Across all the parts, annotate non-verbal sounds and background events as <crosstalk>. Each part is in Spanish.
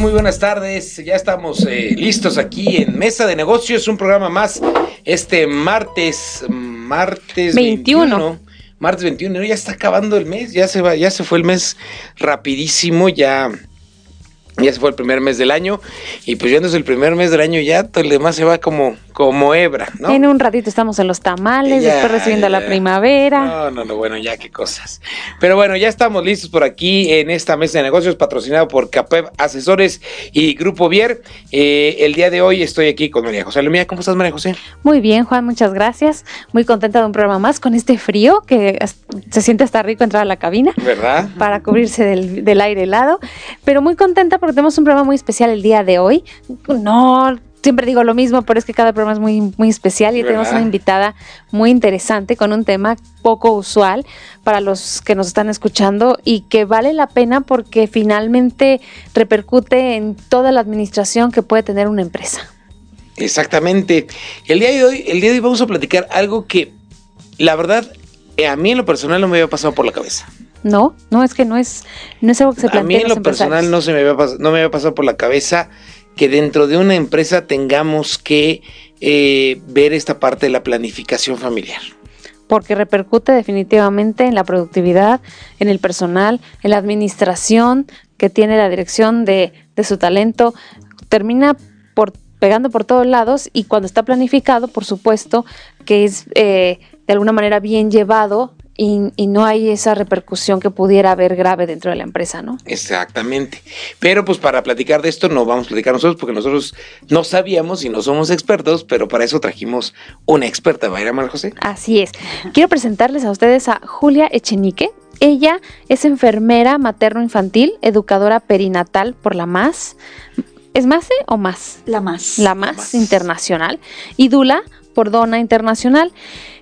Muy buenas tardes, ya estamos eh, listos aquí en Mesa de Negocios, un programa más este martes, martes 21. martes 21, ya está acabando el mes, ya se va, ya se fue el mes rapidísimo, ya ya se fue el primer mes del año y pues es el primer mes del año ya todo el demás se va como como hebra, ¿no? En un ratito estamos en los tamales, después recibiendo la primavera. No, no, no, bueno, ya qué cosas. Pero bueno, ya estamos listos por aquí en esta mesa de negocios patrocinado por CAPEB Asesores y Grupo Vier. Eh, el día de hoy estoy aquí con María José Lumía. ¿Cómo estás, María José? Muy bien, Juan, muchas gracias. Muy contenta de un programa más con este frío que se siente hasta rico entrar a la cabina. ¿Verdad? Para cubrirse del, del aire helado. Pero muy contenta porque tenemos un programa muy especial el día de hoy. No siempre digo lo mismo, pero es que cada programa es muy, muy especial y tenemos una invitada muy interesante con un tema poco usual para los que nos están escuchando y que vale la pena porque finalmente repercute en toda la administración que puede tener una empresa. Exactamente. El día de hoy, el día de hoy vamos a platicar algo que la verdad eh, a mí en lo personal no me había pasado por la cabeza. No, no es que no es no es algo que se plantea. A mí en lo personal no se me había no me había pasado por la cabeza que dentro de una empresa tengamos que eh, ver esta parte de la planificación familiar. Porque repercute definitivamente en la productividad, en el personal, en la administración que tiene la dirección de, su talento. Termina por pegando por todos lados y cuando está planificado, por supuesto, que es eh, de alguna manera bien llevado y, no hay esa repercusión que pudiera haber grave dentro de la empresa, ¿no? Exactamente. Pero pues para platicar de esto no vamos a platicar nosotros porque nosotros no sabíamos y no somos expertos, pero para eso trajimos una experta, ¿va a ir José? Así es. Quiero presentarles a ustedes a Julia Echenique. Ella es enfermera materno-infantil, educadora perinatal por la MAS. ¿Es MASE o MAS? La MAS. La MAS, internacional. Y Dula por Dona Internacional.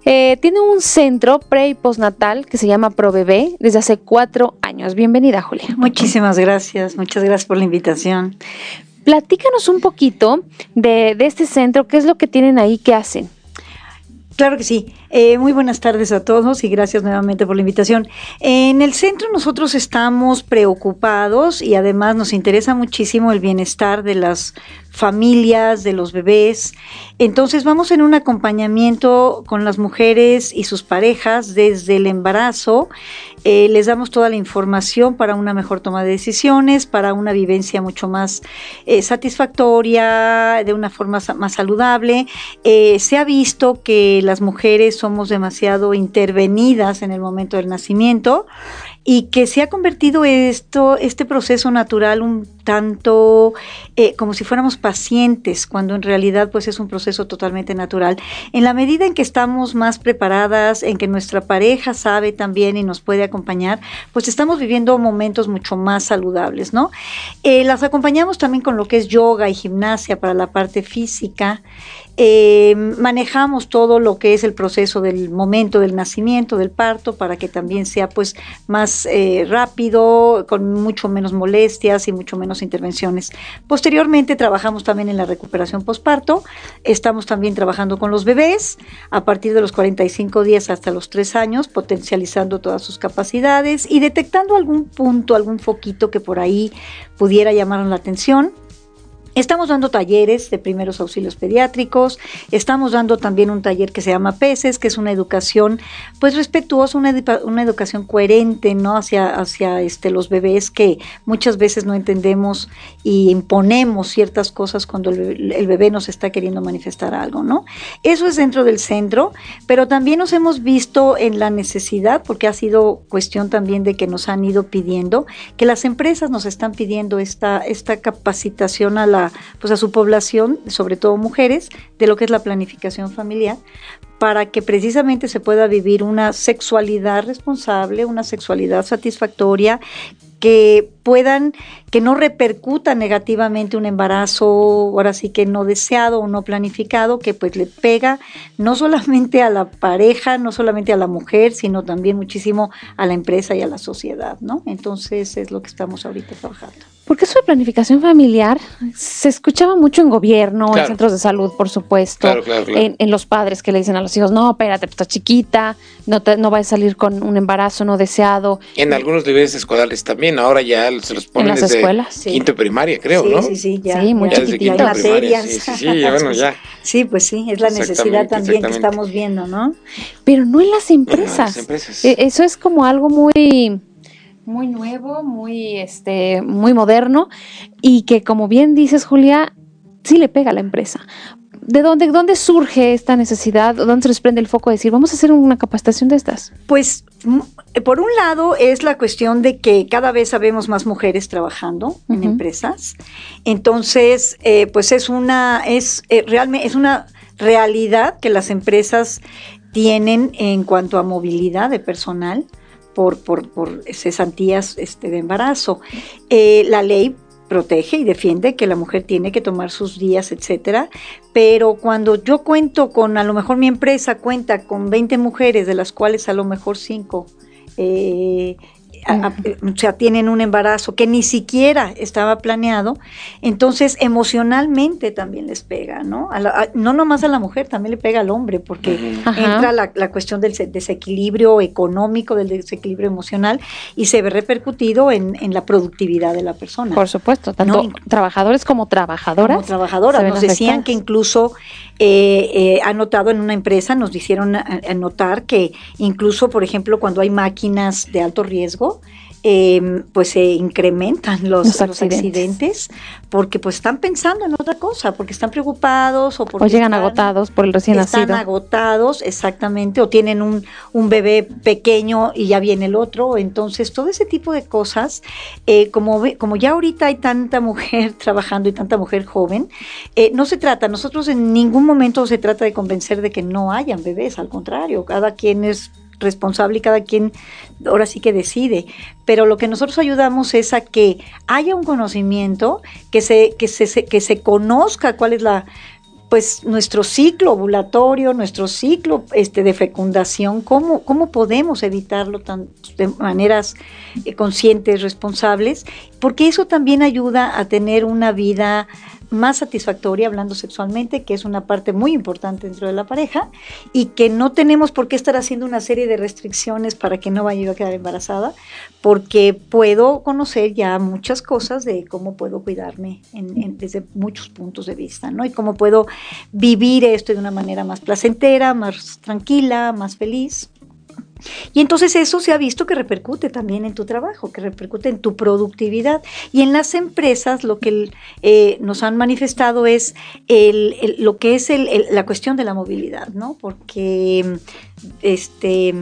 Eh, tiene un centro pre y postnatal que se llama ProBebé desde hace cuatro años. Bienvenida, Julia. Muchísimas gracias, muchas gracias por la invitación. Platícanos un poquito de, de este centro, qué es lo que tienen ahí, qué hacen. Claro que sí. Eh, muy buenas tardes a todos y gracias nuevamente por la invitación. En el centro nosotros estamos preocupados y además nos interesa muchísimo el bienestar de las familias, de los bebés. Entonces vamos en un acompañamiento con las mujeres y sus parejas desde el embarazo. Eh, les damos toda la información para una mejor toma de decisiones, para una vivencia mucho más eh, satisfactoria, de una forma más saludable. Se ha visto que las mujeres somos demasiado intervenidas en el momento del nacimiento y que se ha convertido esto, este proceso natural un tanto eh, como si fuéramos pacientes, cuando en realidad pues es un proceso totalmente natural. En la medida en que estamos más preparadas, en que nuestra pareja sabe también y nos puede acompañar, pues estamos viviendo momentos mucho más saludables, ¿no? Eh, las acompañamos también con lo que es yoga y gimnasia para la parte física. Eh, manejamos todo lo que es el proceso del momento del nacimiento, del parto, para que también sea pues más eh, rápido, con mucho menos molestias y mucho menos intervenciones. Posteriormente trabajamos también en la recuperación postparto, estamos también trabajando con los bebés. A partir de los 45 días hasta los 3 años, potencializando todas sus capacidades y detectando algún punto, algún foquito que por ahí pudiera llamar la atención Estamos dando talleres de primeros auxilios pediátricos, estamos dando también un taller que se llama PECES, que es una educación pues respetuosa, una, una educación coherente, ¿no? Hacia, hacia este, los bebés que muchas veces no entendemos y imponemos ciertas cosas cuando el, el, bebé nos está queriendo manifestar algo, ¿no? Eso es dentro del centro, pero también nos hemos visto en la necesidad, porque ha sido cuestión también de que nos han ido pidiendo, que las empresas nos están pidiendo esta, esta capacitación a la pues a su población, sobre todo mujeres, de lo que es la planificación familiar, para que precisamente se pueda vivir una sexualidad responsable, una sexualidad satisfactoria que puedan, que no repercuta negativamente un embarazo, ahora sí que no deseado o no planificado, que pues le pega no solamente a la pareja, no solamente a la mujer, sino también muchísimo a la empresa y a la sociedad, ¿no? Entonces es lo que estamos ahorita trabajando. Porque eso de planificación familiar se escuchaba mucho en gobierno, en centros de salud, por supuesto, en, los padres que le dicen a los hijos, no, espérate, pues, estás chiquita, no, te, no vas a salir con un embarazo no deseado. En algunos niveles escolares también, ahora ya se los ponen en las desde escuelas, quinto primaria, creo, ¿no? Sí, sí, ya. Sí, muy ya Sí, sí, sí, <laughs> bueno, ya. Sí, pues sí, es la necesidad también que estamos viendo, ¿no? Pero no en las empresas. En las empresas. E, eso es como algo muy muy nuevo, muy, este, muy moderno y que como bien dices, Julia, sí le pega a la empresa. ¿De dónde, dónde surge esta necesidad? ¿Dónde se les prende el foco de decir, vamos a hacer una capacitación de estas? Pues, por un lado, es la cuestión de que cada vez sabemos más mujeres trabajando en empresas. Entonces, eh, pues es una, es eh, realmente, es una realidad que las empresas tienen en cuanto a movilidad de personal por, por, por cesantías este, de embarazo. Eh, la ley protege y defiende que la mujer tiene que tomar sus días, etcétera, pero cuando yo cuento con, a lo mejor mi empresa cuenta con 20 mujeres, de las cuales a lo mejor 5 eh, o sea, tienen un embarazo que ni siquiera estaba planeado, entonces emocionalmente también les pega, ¿no? no nomás a la mujer, también le pega al hombre, porque entra la, cuestión del desequilibrio económico, del desequilibrio emocional, y se ve repercutido en, la productividad de la persona. Por supuesto, tanto trabajadores como trabajadoras. Como trabajadoras, nos decían que incluso eh, eh, ha notado en una empresa, nos hicieron notar que incluso, por ejemplo, cuando hay máquinas de alto riesgo, eh, pues se incrementan los, accidentes. porque pues están pensando en otra cosa, porque están preocupados o porque llegan agotados por el recién nacido. Están agotados, exactamente, o tienen un, un, bebé pequeño y ya viene el otro, entonces todo ese tipo de cosas, eh, como, como ya ahorita hay tanta mujer <laughs> trabajando y tanta mujer joven, eh, no se trata, nosotros en ningún momento se trata de convencer de que no hayan bebés, al contrario, cada quien es responsable y cada quien ahora sí que decide. Pero lo que nosotros ayudamos es a que haya un conocimiento, que se, que se, que se conozca cuál es la pues nuestro ciclo ovulatorio, nuestro ciclo este, de fecundación, cómo, cómo podemos evitarlo tan, de maneras eh, conscientes, responsables, porque eso también ayuda a tener una vida más satisfactoria hablando sexualmente, que es una parte muy importante dentro de la pareja, y que no tenemos por qué estar haciendo una serie de restricciones para que no vaya a quedar embarazada, porque puedo conocer ya muchas cosas de cómo puedo cuidarme desde muchos puntos de vista, ¿no? Y cómo puedo vivir esto de una manera más placentera, más tranquila, más feliz. Y entonces eso se ha visto que repercute también en tu trabajo, que repercute en tu productividad. Y en las empresas lo que eh, nos han manifestado es lo que es la cuestión de la movilidad, ¿no? Porque este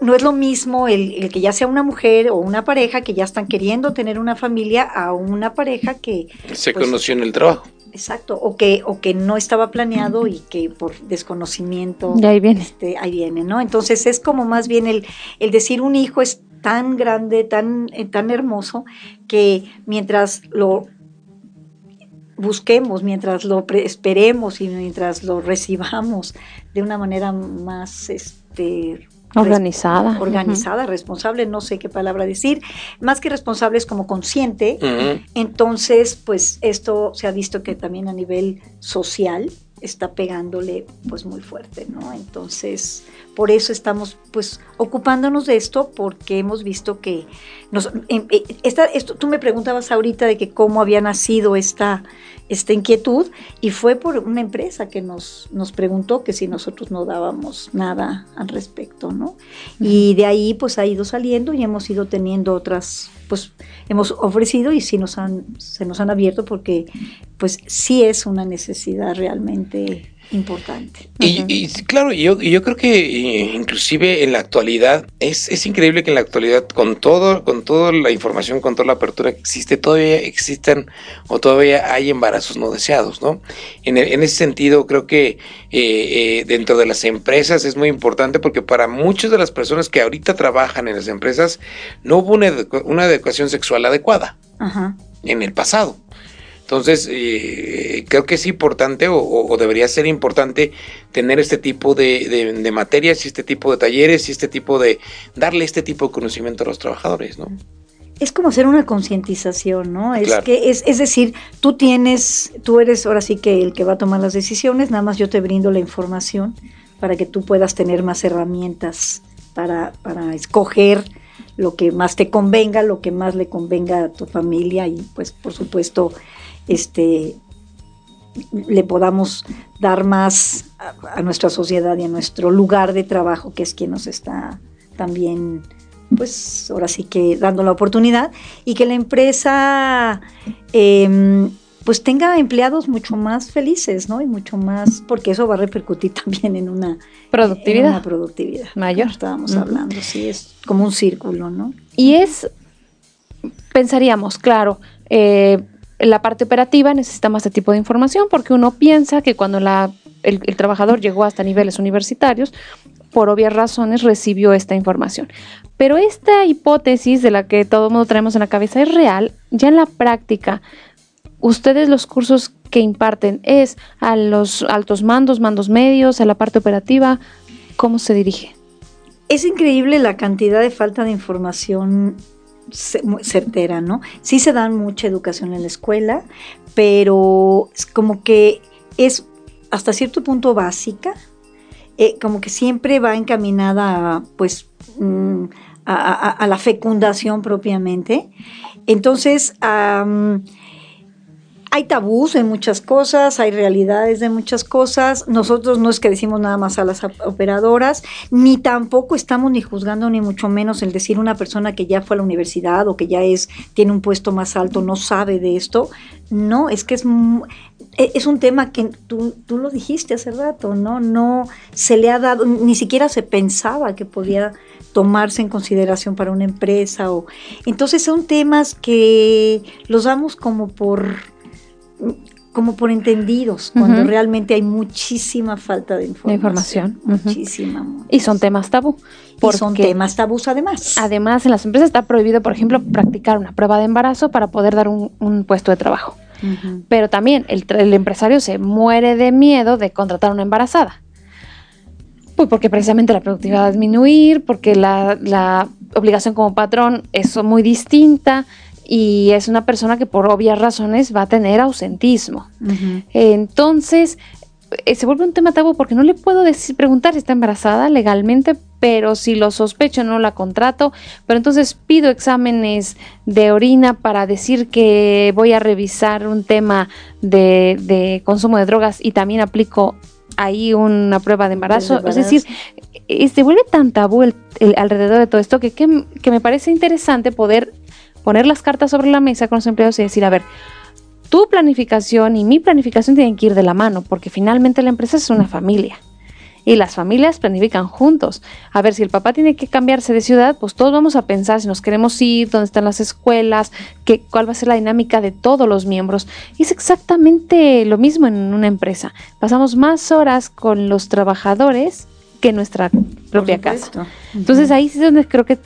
no es lo mismo el, que ya sea una mujer o una pareja que ya están queriendo tener una familia a una pareja que se pues, conoció en el trabajo. Exacto, o que, o que no estaba planeado y que por desconocimiento ahí viene. Este, ahí viene, ¿no? Entonces es como más bien el, el decir un hijo es tan grande, tan, eh, tan hermoso, que mientras lo busquemos, mientras lo esperemos y mientras lo recibamos de una manera más este, Organizada. Organizada, responsable, no sé qué palabra decir. Más que responsable es como consciente. Entonces, pues esto se ha visto que también a nivel social está pegándole pues muy fuerte, ¿no? Entonces, por eso estamos pues ocupándonos de esto porque hemos visto que nos em, eh, esta, esto tú me preguntabas ahorita de que cómo había nacido esta esta inquietud y fue por una empresa que nos, nos preguntó que si nosotros no dábamos nada al respecto, ¿no? Y de ahí pues ha ido saliendo y hemos ido teniendo otras, pues hemos ofrecido y sí nos han, se nos han abierto porque pues sí es una necesidad realmente importante. Y, claro, yo, yo creo que eh, inclusive en la actualidad, es, es increíble que en la actualidad, con todo, con toda la información, con toda la apertura que existe, todavía existen o todavía hay embarazos no deseados, ¿no? En, en ese sentido, creo que eh, eh, dentro de las empresas es muy importante porque para muchas de las personas que ahorita trabajan en las empresas, no hubo una, una educación sexual adecuada en el pasado. Entonces, eh, creo que es importante o, debería ser importante tener este tipo de, materias y este tipo de talleres y este tipo de, darle este tipo de conocimiento a los trabajadores, ¿no? Es como hacer una concientización, ¿no? Es que es, es decir, tú tienes, tú eres ahora sí que el que va a tomar las decisiones, nada más yo te brindo la información para que tú puedas tener más herramientas para, para escoger lo que más te convenga, lo que más le convenga a tu familia y pues por supuesto este, le podamos dar más a, nuestra sociedad y a nuestro lugar de trabajo, que es quien nos está también, pues ahora sí que dando la oportunidad, y que la empresa em, pues tenga empleados mucho más felices, ¿no? Y mucho más, porque eso va a repercutir <laughs> también en una productividad, productividad mayor. Estábamos hablando, sí, es como un círculo, ¿no? Y es, pensaríamos, claro, eh, la parte operativa necesita más este tipo de información porque uno piensa que cuando la, el, trabajador llegó hasta niveles universitarios, por obvias razones recibió esta información. Pero esta hipótesis de la que todo el mundo traemos en la cabeza es real, ya en la práctica, ustedes los cursos que imparten es a los altos mandos, mandos medios, a la parte operativa, ¿cómo se dirige? Es increíble la cantidad de falta de información certera, ¿no? Sí se dan mucha educación en la escuela, pero como que es hasta cierto punto básica, eh, como que siempre va encaminada a, pues, mm, a, la fecundación propiamente. Entonces, hay tabús en muchas cosas, hay realidades de muchas cosas. Nosotros no es que decimos nada más a las operadoras, ni tampoco estamos ni juzgando ni mucho menos el decir una persona que ya fue a la universidad o que ya es tiene un puesto más alto no sabe de esto. No, es que es e, es un tema que tú, tú lo dijiste hace rato, ¿no? No se le ha dado, ni siquiera se pensaba que podía tomarse en consideración para una empresa o entonces son temas que los damos como por como por entendidos, cuando realmente hay muchísima falta de información. Muchísima, Y son temas tabú. Y son temas tabús además. Además, en las empresas está prohibido, por ejemplo, practicar una prueba de embarazo para poder dar un, puesto de trabajo. Pero también el, el, empresario se muere de miedo de contratar una embarazada. Pues porque precisamente la productividad va a disminuir, porque la, la obligación como patrón es muy distinta y es una persona que por obvias razones va a tener ausentismo. Entonces, eh, se vuelve un tema tabú porque no le puedo decir, preguntar si está embarazada legalmente, pero si lo sospecho no la contrato, pero entonces pido exámenes de orina para decir que voy a revisar un tema de, consumo de drogas y también aplico ahí una prueba de embarazo. Es decir, eh, se vuelve tan tabú el, alrededor de todo esto que, que, me parece interesante poder poner las cartas sobre la mesa con los empleados y decir, a ver, tu planificación y mi planificación tienen que ir de la mano, porque finalmente la empresa es una familia. Y las familias planifican juntos. A ver, si el papá tiene que cambiarse de ciudad, pues todos vamos a pensar si nos queremos ir, dónde están las escuelas, qué, cuál va a ser la dinámica de todos los miembros. Y es exactamente lo mismo en una empresa. Pasamos más horas con los trabajadores que nuestra propia casa. Entonces ahí es donde creo que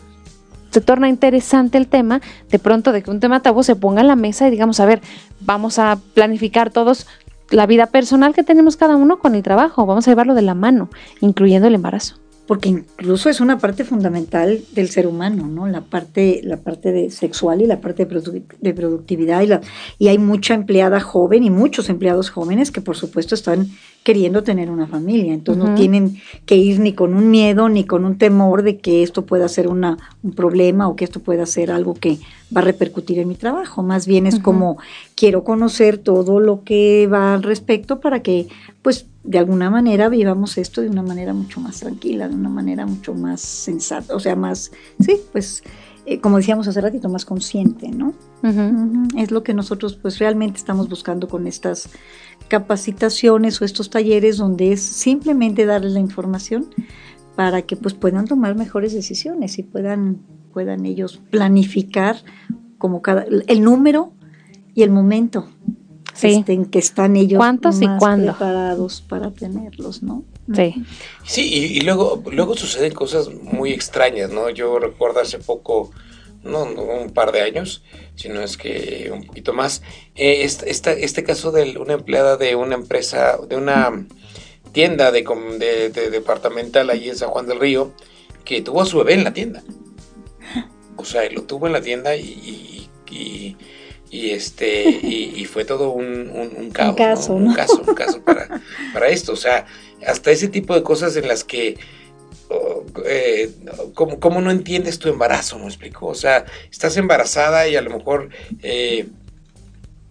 se torna interesante el tema, de pronto de que un tema tabú se ponga en la mesa y digamos, a ver, vamos a planificar todos la vida personal que tenemos cada uno con el trabajo, vamos a llevarlo de la mano, incluyendo el embarazo porque incluso es una parte fundamental del ser humano, ¿no? La parte, la parte de sexual y la parte de, productividad y, la, y hay mucha empleada joven y muchos empleados jóvenes que por supuesto están queriendo tener una familia, entonces no tienen que ir ni con un miedo ni con un temor de que esto pueda ser una, un problema o que esto pueda ser algo que va a repercutir en mi trabajo, más bien es como quiero conocer todo lo que va al respecto para que pues de alguna manera vivamos esto de una manera mucho más tranquila, de una manera mucho más sensata, o sea, más, sí, pues eh, como decíamos hace ratito, más consciente, ¿no? Es lo que nosotros pues realmente estamos buscando con estas capacitaciones o estos talleres donde es simplemente darles la información para que pues puedan tomar mejores decisiones y puedan, puedan ellos planificar como cada, el número y el momento este, en que están ellos ¿Cuántos más y preparados para tenerlos, ¿no? Sí. Sí, y, luego, luego suceden cosas muy extrañas, ¿no? Yo recuerdo hace poco, no, un par de años, sino es que un poquito más, eh, este, este caso de una empleada de una empresa, de una tienda de, de, departamental ahí en San Juan del Río, que tuvo a su bebé en la tienda. O sea, lo tuvo en la tienda y, y, este <laughs> y, fue todo un, un, caos, un caso, un caso, un caso para, <laughs> para esto. O sea, hasta ese tipo de cosas en las que oh, eh, como, no entiendes tu embarazo, ¿me explico? O sea, estás embarazada y a lo mejor eh,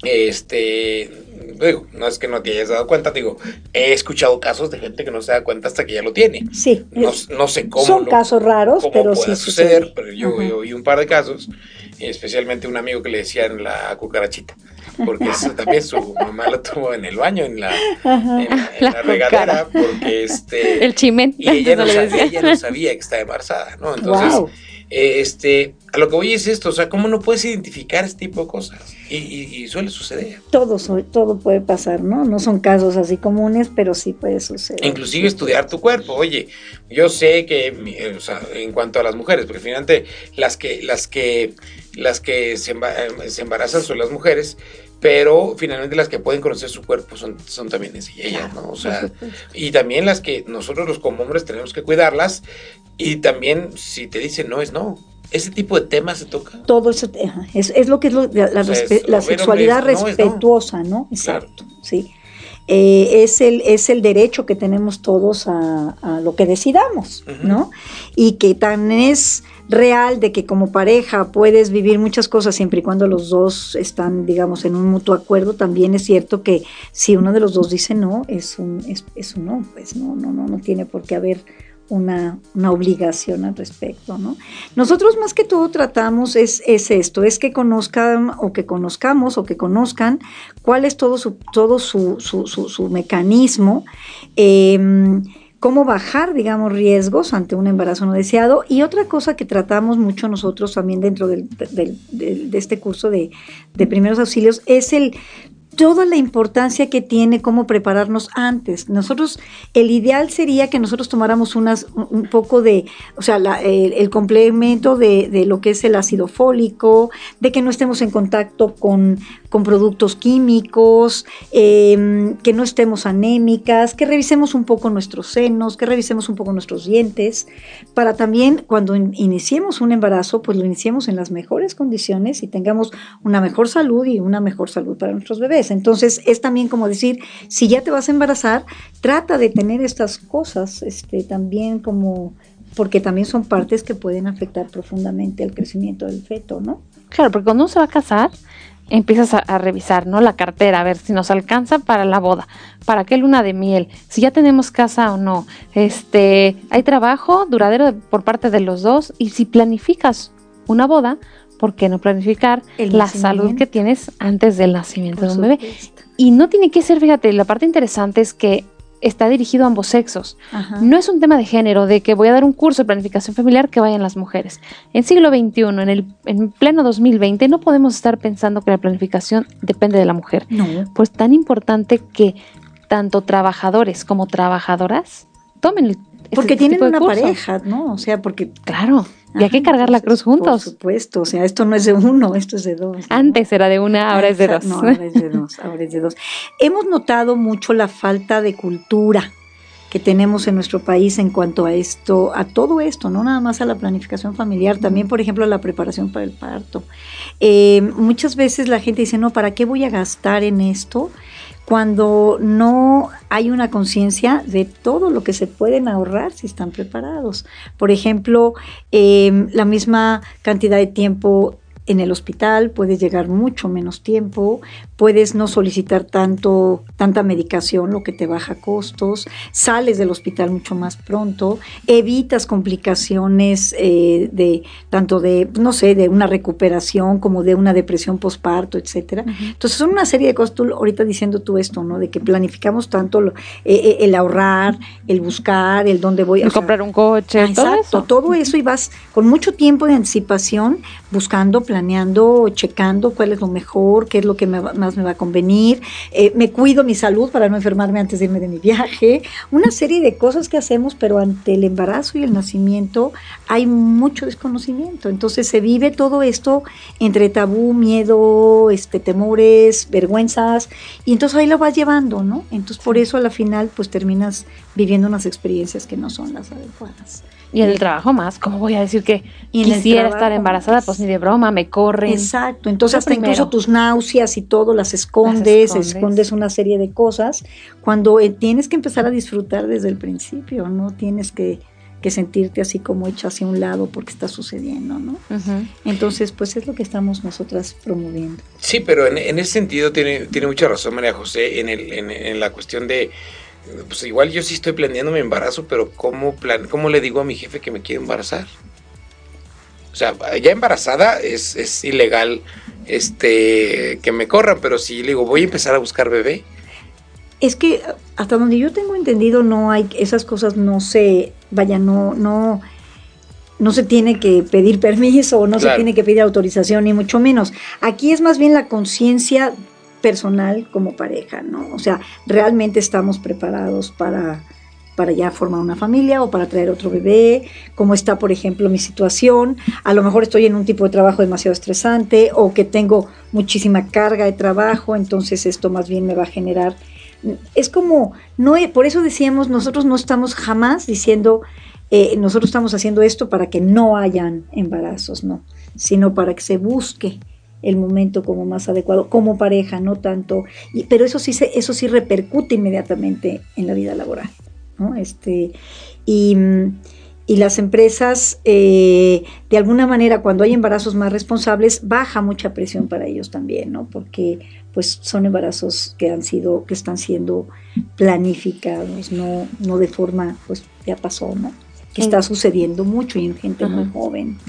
este digo, no es que no te hayas dado cuenta, digo, he escuchado casos de gente que no se da cuenta hasta que ya lo tiene. Sí. No, sé cómo. Son casos raros, pero sí suceder, pero yo, oí un par de casos, especialmente un amigo que le decían la cucarachita, porque también su mamá lo tuvo en el baño, en la, regadera, porque este... El chimen. Y ella no, sabía, ella no sabía que estaba embarazada, ¿no? Entonces... este, a lo que voy es esto, o sea, ¿cómo no puedes identificar este tipo de cosas? Y, suele suceder. Todo, todo puede pasar, ¿no? No son casos así comunes, pero sí puede suceder. Inclusive estudiar tu cuerpo. Oye, yo sé que, eh, o sea, en cuanto a las mujeres, porque finalmente las que, las que, las que se, embarazan son las mujeres, pero finalmente las que pueden conocer su cuerpo son, son también ellas, ¿no? O sea, y también las que nosotros los como hombres tenemos que cuidarlas, y también si te dicen no es no, ¿Ese tipo de temas se toca? Todo eso, es, es lo que es la, sexualidad respetuosa, ¿no? Exacto, sí. Eh, es, el, es el derecho que tenemos todos a, lo que decidamos, ¿no? Y que tan es real de que como pareja puedes vivir muchas cosas siempre y cuando los dos están, digamos, en un mutuo acuerdo, también es cierto que si uno de los dos dice no, es un, es, es un no, pues no, no, no, no tiene por qué haber una, obligación al respecto, ¿no? Nosotros más que todo tratamos es, es, esto, es que conozcan o que conozcamos o que conozcan cuál es todo su, todo su, su, mecanismo, em, cómo bajar, digamos, riesgos ante un embarazo no deseado. Y otra cosa que tratamos mucho nosotros también dentro del, de este curso de, de primeros auxilios es el toda la importancia que tiene cómo prepararnos antes. Nosotros, el ideal sería que nosotros tomáramos unas, un poco de, o sea, el, complemento de, de, lo que es el ácido fólico, de que no estemos en contacto con, con productos químicos, em, que no estemos anémicas, que revisemos un poco nuestros senos, que revisemos un poco nuestros dientes, para también cuando iniciemos un embarazo, pues lo iniciemos en las mejores condiciones y tengamos una mejor salud y una mejor salud para nuestros bebés. Entonces es también como decir, si ya te vas a embarazar, trata de tener estas cosas este, también como porque también son partes que pueden afectar profundamente el crecimiento del feto, ¿no? Claro, porque cuando uno se va a casar, empiezas a, revisar, ¿no? La cartera, a ver si nos alcanza para la boda, para qué luna de miel, si ya tenemos casa o no, este, hay trabajo duradero por parte de los dos y si planificas una boda, ¿por qué no planificar la salud que tienes antes del nacimiento de un bebé? Y no tiene que ser, fíjate, la parte interesante es que está dirigido a ambos sexos. No es un tema de género, de que voy a dar un curso de planificación familiar que vayan las mujeres. En siglo XXI, en el en pleno 2020, no podemos estar pensando que la planificación depende de la mujer. No. Pues tan importante que tanto trabajadores como trabajadoras tomen el porque tienen una pareja, ¿no? O sea, porque claro. Y hay que cargar la cruz juntos. Por supuesto, o sea, esto no es de uno, esto es de dos. Antes era de una, ahora es de dos. No, ahora es de dos, ahora es de dos. Hemos notado mucho la falta de cultura que tenemos en nuestro país en cuanto a esto, a todo esto, no nada más a la planificación familiar, también, por ejemplo, a la preparación para el parto. Eh, muchas veces la gente dice, no, ¿para qué voy a gastar en esto? Cuando no hay una conciencia de todo lo que se pueden ahorrar si están preparados. Por ejemplo, em, la misma cantidad de tiempo en el hospital, puede llegar mucho menos tiempo, puedes no solicitar tanto, tanta medicación, lo que te baja costos, sales del hospital mucho más pronto, evitas complicaciones eh, de tanto de, no sé, de una recuperación como de una depresión postparto, etcétera. Entonces son una serie de cosas, tú ahorita diciendo tú esto, ¿no? De que planificamos tanto lo, eh, eh, el ahorrar, el buscar, el dónde voy. a comprar un coche, ah, todo eso. todo eso y vas con mucho tiempo de anticipación buscando, planeando, checando cuál es lo mejor, qué es lo que más me va a convenir, eh, me cuido mi salud para no enfermarme antes de irme de mi viaje, una serie de cosas que hacemos, pero ante el embarazo y el nacimiento hay mucho desconocimiento. Entonces se vive todo esto entre tabú, miedo, este, temores, vergüenzas, y entonces ahí lo vas llevando, ¿no? Entonces por eso a la final pues terminas viviendo unas experiencias que no son las adecuadas. Y en el trabajo más, ¿cómo voy a decir que quisiera estar embarazada? Pues ni de broma, me corren. Exacto, entonces hasta incluso tus náuseas y todo las escondes, escondes. una serie de cosas, cuando eh, tienes que empezar a disfrutar desde el principio, no tienes que, sentirte así como hecha hacia un lado porque está sucediendo, ¿no? Entonces, pues es lo que estamos nosotras promoviendo. Sí, pero en, ese sentido tiene, tiene mucha razón María José en, el, en la cuestión de pues igual yo sí estoy planeando mi embarazo, pero ¿cómo, plan ¿cómo le digo a mi jefe que me quiere embarazar? O sea, ya embarazada es, es ilegal este que me corran, pero si le digo, voy a empezar a buscar bebé. Es que hasta donde yo tengo entendido no hay esas cosas no se vaya no no no se tiene que pedir permiso no se tiene que pedir autorización ni mucho menos. Aquí es más bien la conciencia personal como pareja, ¿no? O sea, realmente estamos preparados para, para ya formar una familia o para traer otro bebé, como está, por ejemplo, mi situación. A lo mejor estoy en un tipo de trabajo demasiado estresante o que tengo muchísima carga de trabajo, entonces esto más bien me va a generar... Es como, no, por eso decíamos, nosotros no estamos jamás diciendo, eh, nosotros estamos haciendo esto para que no hayan embarazos, no, sino para que se busque el momento como más adecuado, como pareja, no tanto, y, pero eso sí, se, eso sí repercute inmediatamente en la vida laboral, ¿no? Este, y, y las empresas, eh, de alguna manera, cuando hay embarazos más responsables, baja mucha presión para ellos también, ¿no? Porque pues son embarazos que han sido, que están siendo planificados, no, no de forma, pues ya pasó, ¿no? Que está sucediendo mucho y en gente muy joven.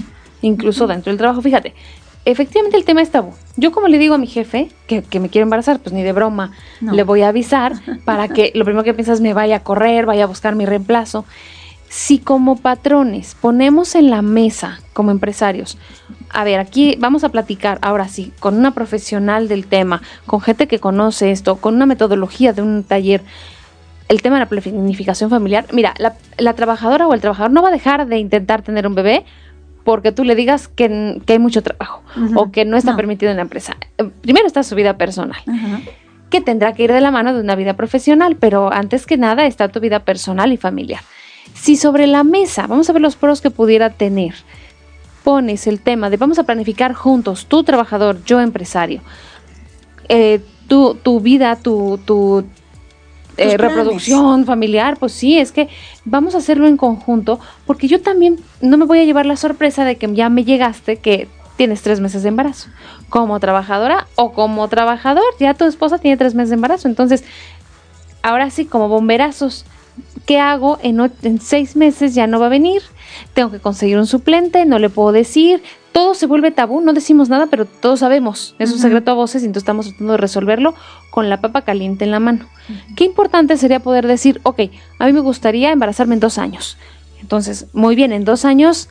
Incluso dentro del trabajo, fíjate, efectivamente el tema es tabú. Yo como le digo a mi jefe que, me quiere embarazar, pues ni de broma le voy a avisar para que lo primero que piensas me vaya a correr, vaya a buscar mi reemplazo. Si como patrones ponemos en la mesa como empresarios, a ver, aquí vamos a platicar ahora sí, con una profesional del tema, con gente que conoce esto, con una metodología de un taller, el tema de la planificación familiar, mira, la trabajadora o el trabajador no va a dejar de intentar tener un bebé porque tú le digas que, hay mucho trabajo o que no está permitido en la empresa. Primero está su vida personal. que tendrá que ir de la mano de una vida profesional, pero antes que nada está tu vida personal y familiar. Si sobre la mesa, vamos a ver los pros que pudiera tener, pones el tema de vamos a planificar juntos, tú trabajador, yo empresario, eh, tu, tu, vida, tu, tu, eh, reproducción familiar, pues sí, es que vamos a hacerlo en conjunto, porque yo también no me voy a llevar la sorpresa de que ya me llegaste que tienes tres meses de embarazo. Como trabajadora o como trabajador, ya tu esposa tiene tres meses de embarazo. Entonces, ahora sí, como bomberazos, ¿qué hago? En, en seis meses ya no va a venir, tengo que conseguir un suplente, no le puedo decir, todo se vuelve tabú, no decimos nada, pero todos sabemos, es un secreto a voces y entonces estamos tratando de resolverlo con la papa caliente en la mano. Qué importante sería poder decir, ok, a mí me gustaría embarazarme en dos años. Entonces, muy bien, en dos años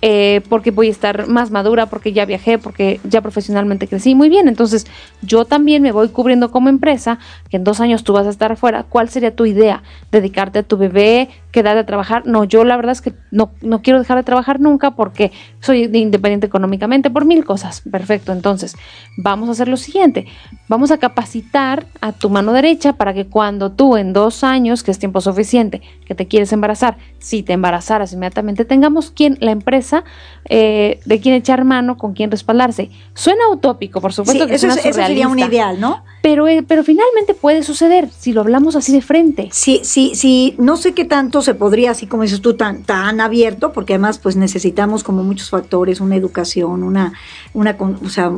eh, porque voy a estar más madura, porque ya viajé, porque ya profesionalmente crecí. Muy bien, entonces yo también me voy cubriendo como empresa, que en dos años tú vas a estar afuera. ¿Cuál sería tu idea? ¿Dedicarte a tu bebé? ¿Quedar a trabajar? No, yo la verdad es que no, no quiero dejar de trabajar nunca porque soy independiente económicamente por mil cosas. Perfecto, entonces vamos a hacer lo siguiente. Vamos a capacitar a tu mano derecha para que cuando tú en dos años, que es tiempo suficiente, que te quieres embarazar, si te embarazaras inmediatamente, tengamos quien la empresa fuerza eh, de quién echar mano, con quién respaldarse. Suena utópico, por supuesto que eso, eso sería un ideal, ¿no? Pero, eh, pero finalmente puede suceder si lo hablamos así de frente. Sí, sí, sí, no sé qué tanto se podría, así como dices tú, tan, tan abierto, porque además pues necesitamos como muchos factores, una educación, una, una, o sea,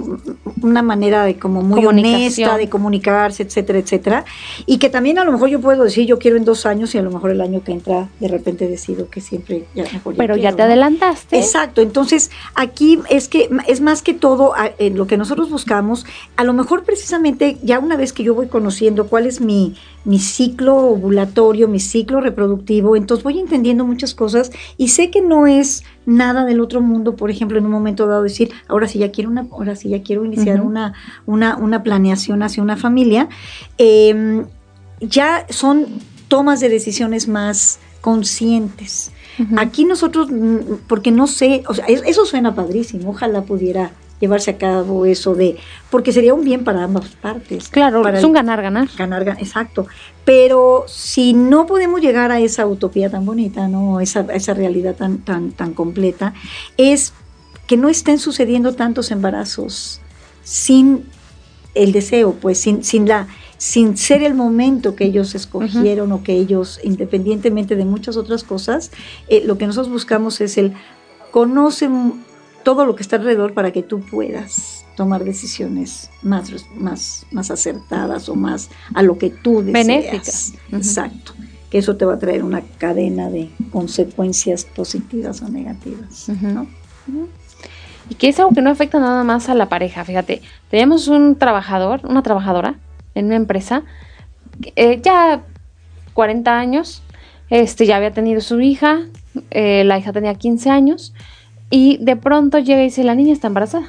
una manera de como muy honesta de comunicarse, etcétera, etcétera. Y que también a lo mejor yo puedo decir, yo quiero en dos años y a lo mejor el año que entra de repente decido que siempre ya mejor Pero ya, te adelantaste. Exacto, entonces aquí es que es más que todo en lo que nosotros buscamos, a lo mejor precisamente ya una vez que yo voy conociendo cuál es mi, mi ciclo ovulatorio, mi ciclo reproductivo, entonces voy entendiendo muchas cosas y sé que no es nada del otro mundo, por ejemplo, en un momento dado decir, ahora sí ya quiero una, ahora sí ya quiero iniciar una, una, una, planeación hacia una familia, em, ya son tomas de decisiones más conscientes. Aquí nosotros, mm, porque no sé, o sea, eso suena padrísimo, ojalá pudiera llevarse a cabo eso de, porque sería un bien para ambas partes. Claro, es un ganar-ganar. Ganar, ganar, exacto. Pero si no podemos llegar a esa utopía tan bonita, ¿no? Esa, esa realidad tan, tan, tan completa, es que no estén sucediendo tantos embarazos sin el deseo, pues sin, sin la sin ser el momento que ellos escogieron o que ellos, independientemente de muchas otras cosas, eh, lo que nosotros buscamos es el conoce todo lo que está alrededor para que tú puedas tomar decisiones más, más, más acertadas o más a lo que tú deseas. Benéficas. Exacto. Que eso te va a traer una cadena de consecuencias positivas o negativas. Y que es algo que no afecta nada más a la pareja. Fíjate, tenemos un trabajador, una trabajadora en una empresa, eh, ya 40 años, este, ya había tenido su hija, eh, la hija tenía 15 años, y de pronto llega y dice, la niña está embarazada.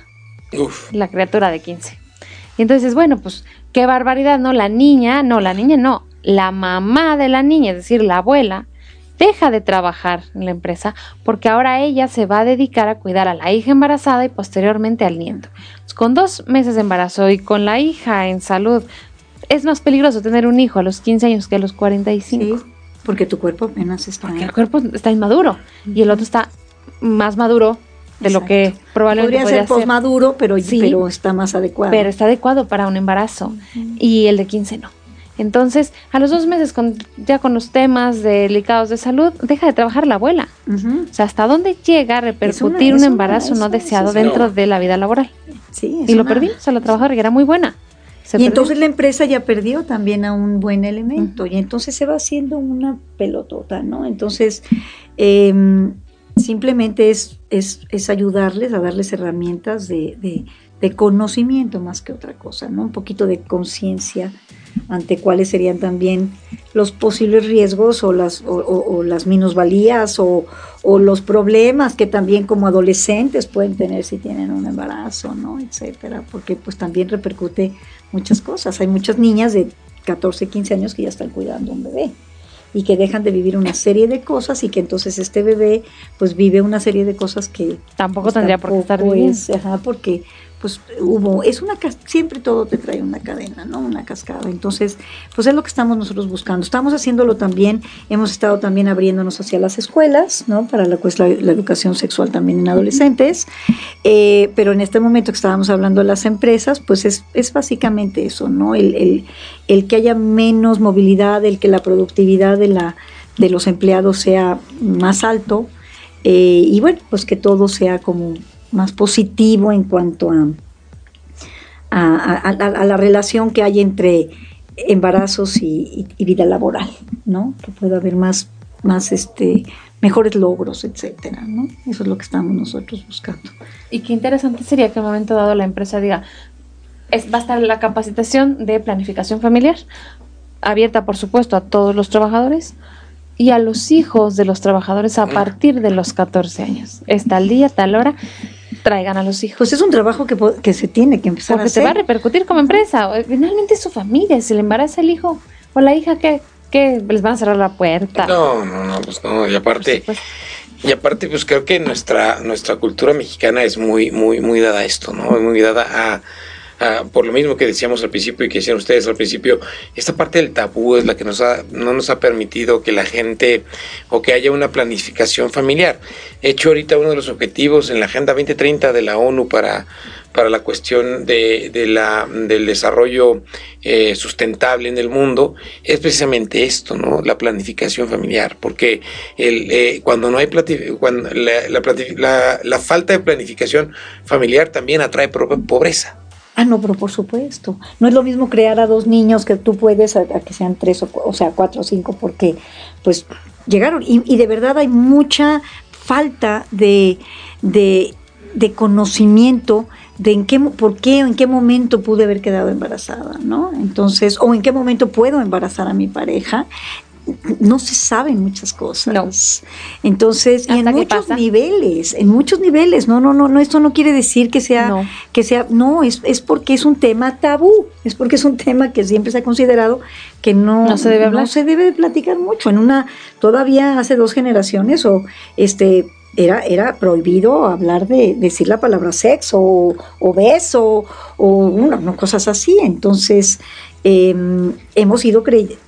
La criatura de 15. Y entonces, bueno, pues qué barbaridad, ¿no? La niña, no, la niña no, la mamá de la niña, es decir, la abuela, deja de trabajar en la empresa porque ahora ella se va a dedicar a cuidar a la hija embarazada y posteriormente al nieto. con dos meses de embarazo y con la hija en salud, es más peligroso tener un hijo a los 15 años que a los 45. Sí, porque tu cuerpo apenas está... Porque el cuerpo está inmaduro y el otro está más maduro de lo que probablemente podría, ser posmaduro, pero, pero está más adecuado. Pero está adecuado para un embarazo y el de 15 no. Entonces, a los dos meses, con, ya con los temas delicados de salud, deja de trabajar la abuela. O sea, ¿hasta dónde llega a repercutir un embarazo no deseado dentro de la vida laboral? Sí, y lo perdimos a la trabajadora, que era muy buena. Y entonces la empresa ya perdió también a un buen elemento, y entonces se va haciendo una pelotota, ¿no? Entonces, eh, simplemente es, es, ayudarles a darles herramientas de, conocimiento más que otra cosa, ¿no? Un poquito de conciencia ante cuáles serían también los posibles riesgos o las, o, las minusvalías o, los problemas que también como adolescentes pueden tener si tienen un embarazo, ¿no? Etcétera, porque pues también repercute muchas cosas. Hay muchas niñas de 14, 15 años que ya están cuidando a un bebé y que dejan de vivir una serie de cosas y que entonces este bebé pues vive una serie de cosas que tampoco pues, tendría por qué estar viviendo. ajá, porque pues hubo, es una, siempre todo te trae una cadena, ¿no? Una cascada. Entonces, pues es lo que estamos nosotros buscando. Estamos haciéndolo también, hemos estado también abriéndonos hacia las escuelas, ¿no? Para la, la, educación sexual también en adolescentes. Eh, pero en este momento que estábamos hablando de las empresas, pues es, es básicamente eso, ¿no? El, el, el que haya menos movilidad, el que la productividad de, la, de los empleados sea más alto. Eh, y bueno, pues que todo sea como más positivo en cuanto a, a, la relación que hay entre embarazos y, vida laboral, ¿no? Que pueda haber más, más este, mejores logros, etcétera, ¿no? Eso es lo que estamos nosotros buscando. Y qué interesante sería que en un momento dado la empresa diga, es, va a estar la capacitación de planificación familiar, abierta por supuesto a todos los trabajadores, y a los hijos de los trabajadores a partir de los 14 años. Está al día, tal hora, traigan a los hijos. Pues es un trabajo que, que se tiene que empezar a hacer. Porque te va a repercutir como empresa. Finalmente es su familia, si le embaraza el hijo o la hija, que les van a cerrar la puerta? No, no, no, pues no. Y aparte, y aparte, pues creo que nuestra, nuestra cultura mexicana es muy, muy, muy dada a esto, ¿no? Muy dada a ah, por lo mismo que decíamos al principio y que decían ustedes al principio, esta parte del tabú es la que nos ha, no nos ha permitido que la gente o que haya una planificación familiar. He hecho ahorita uno de los objetivos en la Agenda 2030 de la ONU para para la cuestión de, de la, del desarrollo eh, sustentable en el mundo es precisamente esto, ¿no? La planificación familiar, porque el, eh, cuando no hay cuando la, la, la, falta de planificación familiar también atrae pobreza. Ah, no, pero por supuesto. No es lo mismo crear a dos niños que tú puedes a, que sean tres o, o sea, cuatro o cinco, porque pues llegaron. Y, de verdad hay mucha falta de, de, de conocimiento de en qué, por qué o en qué momento pude haber quedado embarazada, ¿no? Entonces, o en qué momento puedo embarazar a mi pareja. No se saben muchas cosas. No. Entonces, y en muchos niveles, en muchos niveles. No, no, no, no, esto no quiere decir que sea, no. que sea, no, es, es porque es un tema tabú, es porque es un tema que siempre se ha considerado que no, no se debe hablar. No se debe platicar mucho. En una, todavía hace dos generaciones, o este era, era prohibido hablar de decir la palabra sexo o, beso o cosas así. Entonces, em, hemos ido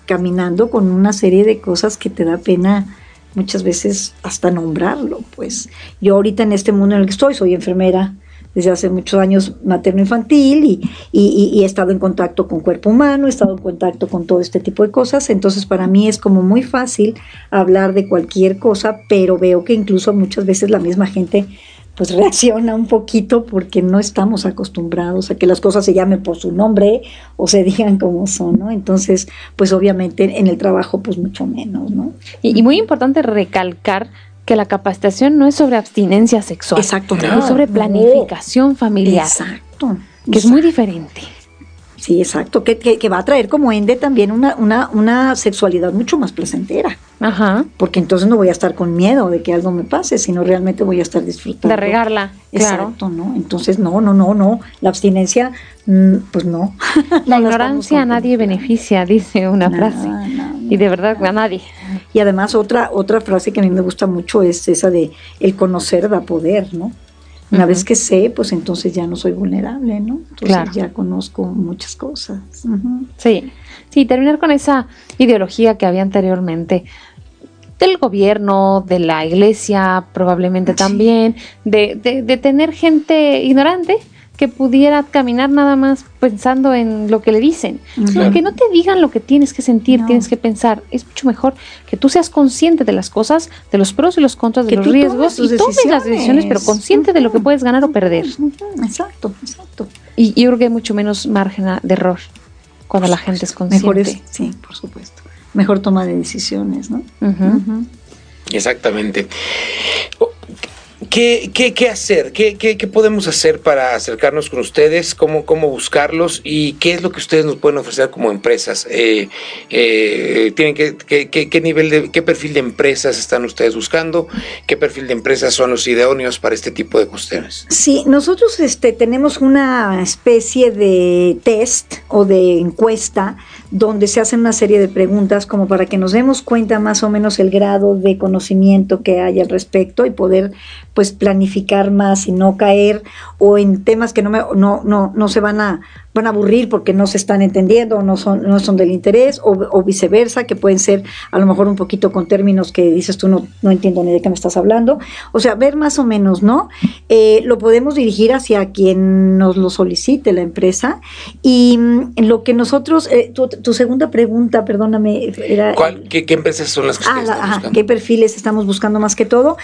caminando con una serie de cosas que te da pena muchas veces hasta nombrarlo. Pues yo ahorita en este mundo en el que estoy, soy enfermera desde hace muchos años materno-infantil y, y, he estado en contacto con cuerpo humano, he estado en contacto con todo este tipo de cosas, entonces para mí es como muy fácil hablar de cualquier cosa, pero veo que incluso muchas veces la misma gente pues reacciona un poquito porque no estamos acostumbrados a que las cosas se llamen por su nombre o se digan como son, ¿no? Entonces, pues obviamente en el trabajo pues mucho menos, ¿no? Y, y muy importante recalcar que la capacitación no es sobre abstinencia sexual. Exacto. es sobre planificación familiar. Exacto. Que es muy diferente. Sí, exacto, que, que, va a traer como ende también una, una, una sexualidad mucho más placentera. Ajá. Porque entonces no voy a estar con miedo de que algo me pase, sino realmente voy a estar disfrutando. De regarla, Exacto, ¿no? Entonces, no, no, no, no. La abstinencia, mm, pues no. <laughs> La ignorancia a nadie beneficia, dice una frase. y de verdad a nadie. Y además otra, otra frase que a mí me gusta mucho es esa de el conocer da poder, ¿no? Una vez que sé, pues entonces ya no soy vulnerable, ¿no? Entonces ya conozco muchas cosas. Sí, sí, terminar con esa ideología que había anteriormente del gobierno, de la iglesia, probablemente también, de, de, de tener gente ignorante que pudiera caminar nada más pensando en lo que le dicen. Que no te digan lo que tienes que sentir, tienes que pensar. Es mucho mejor que tú seas consciente de las cosas, de los pros y los contras, de los riesgos y tomes las decisiones, pero consciente de lo que puedes ganar o perder. Exacto, exacto. Y yo creo que hay mucho menos margen de error cuando la gente es consciente. Mejor sí, por supuesto. Mejor toma de decisiones, ¿no? Exactamente. ¿Qué, qué, qué hacer? ¿Qué, ¿Qué, qué, podemos hacer para acercarnos con ustedes? ¿Cómo, ¿Cómo buscarlos? ¿Y qué es lo que ustedes nos pueden ofrecer como empresas? Eh, eh, ¿tienen que, qué, nivel ¿Qué perfil de empresas están ustedes buscando? ¿Qué perfil de empresas son los idóneos para este tipo de cuestiones? Sí, nosotros este, tenemos una especie de test o de encuesta donde se hacen una serie de preguntas como para que nos demos cuenta más o menos el grado de conocimiento que hay al respecto y poder pues planificar más y no caer o en temas que no, me, no, no, no se van a, van a aburrir porque no se están entendiendo o no son, no son del interés o, viceversa, que pueden ser a lo mejor un poquito con términos que dices tú no, no entiendo ni de qué me estás hablando. O sea, ver más o menos, ¿no? Eh, lo podemos dirigir hacia quien nos lo solicite la empresa y mm, lo que nosotros, eh, tu, segunda pregunta, perdóname, era... qué, empresas son las que ah, ¿Qué perfiles estamos buscando más que todo?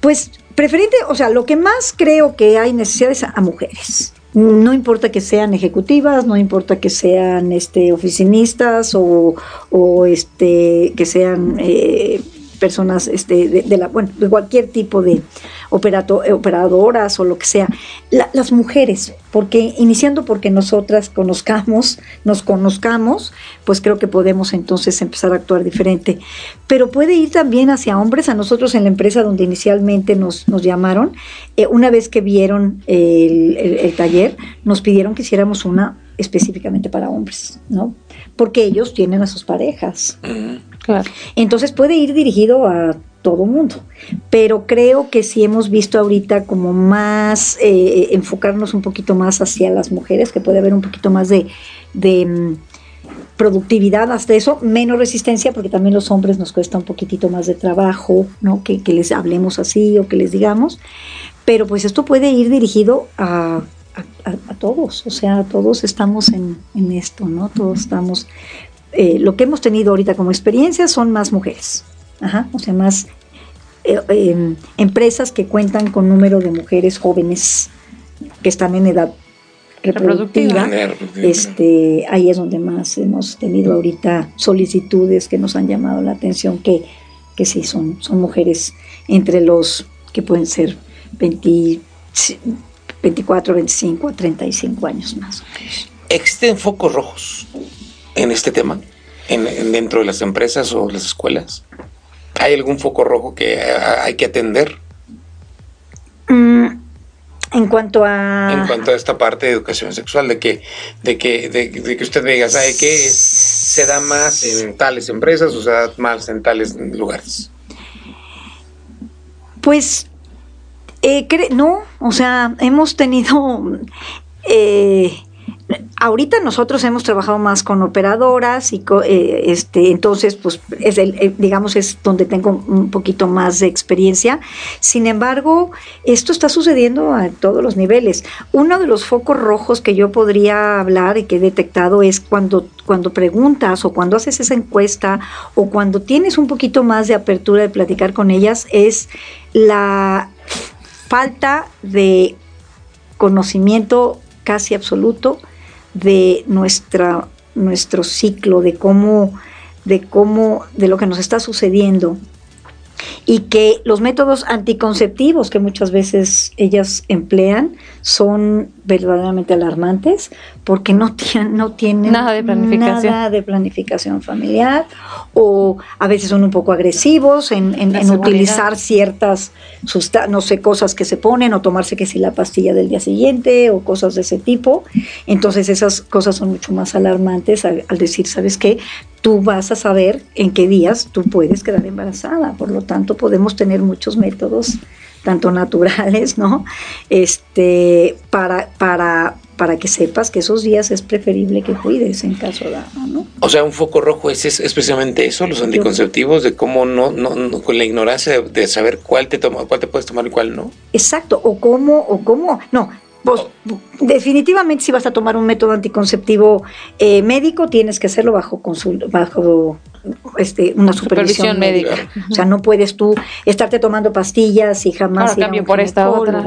Pues preferente, o sea, lo que más creo que hay necesidad es a mujeres. No importa que sean ejecutivas, no importa que sean este, oficinistas o, o este, que sean eh, personas este, de, la, bueno, de cualquier tipo de operato, operadoras o lo que sea. las mujeres, porque iniciando porque nosotras conozcamos, nos conozcamos, pues creo que podemos entonces empezar a actuar diferente. Pero puede ir también hacia hombres, a nosotros en la empresa donde inicialmente nos, llamaron, eh, una vez que vieron el, el taller, nos pidieron que hiciéramos una específicamente para hombres, ¿no? Porque ellos tienen a sus parejas. Claro. Entonces puede ir dirigido a todo mundo. Pero creo que si hemos visto ahorita como más, eh, enfocarnos un poquito más hacia las mujeres, que puede haber un poquito más de, mm, productividad hasta eso, menos resistencia, porque también los hombres nos cuesta un poquitito más de trabajo, ¿no? Que, les hablemos así o que les digamos. Pero pues esto puede ir dirigido a, todos, o sea, todos estamos en, en esto, ¿no? Todos estamos eh, lo que hemos tenido ahorita como experiencia son más mujeres, o sea, más eh, em, empresas que cuentan con número de mujeres jóvenes que están en edad reproductiva. Este, ahí es donde más hemos tenido ahorita solicitudes que nos han llamado la atención, que, que sí, son, son mujeres entre los que pueden ser 24, 25 a 35 años más. ¿Existen focos rojos en este tema, en, dentro de las empresas o las escuelas? ¿Hay algún foco rojo que hay que atender? Mm, en cuanto a... En cuanto a esta parte de educación sexual, de que, de que, de, que usted me diga, ¿sabe qué? ¿Se da más en tales empresas o se da más en tales lugares? Pues, eh, no, o sea, hemos tenido... Eh, Ahorita nosotros hemos trabajado más con operadoras y eh, este, entonces, pues, es el, eh, digamos, es donde tengo un poquito más de experiencia. Sin embargo, esto está sucediendo a todos los niveles. Uno de los focos rojos que yo podría hablar y que he detectado es cuando, cuando preguntas o cuando haces esa encuesta o cuando tienes un poquito más de apertura de platicar con ellas, es la falta de conocimiento casi absoluto de nuestra, nuestro ciclo, de cómo, de cómo, de lo que nos está sucediendo. Y que los métodos anticonceptivos que muchas veces ellas emplean son verdaderamente alarmantes porque no tienen, no tienen nada, de planificación. nada de planificación familiar o a veces son un poco agresivos en, utilizar ciertas, no sé, cosas que se ponen o tomarse que si la pastilla del día siguiente o cosas de ese tipo. Entonces esas cosas son mucho más alarmantes al, al decir, ¿sabes qué? Tú vas a saber en qué días tú puedes quedar embarazada. Por lo tanto, podemos tener muchos métodos tanto naturales, ¿no? Este, para, para, para que sepas que esos días es preferible que cuides en caso de, ¿no? O sea, un foco rojo es, especialmente eso, los anticonceptivos, de cómo no, no, con la ignorancia de, saber cuál te toma, cuál te puedes tomar y cuál no. Exacto, o cómo, o cómo, no, pues, definitivamente si vas a tomar un método anticonceptivo eh, médico, tienes que hacerlo bajo, bajo este, una supervisión, médica. O sea, no puedes tú estarte tomando pastillas y jamás. Ahora cambio por esta otra.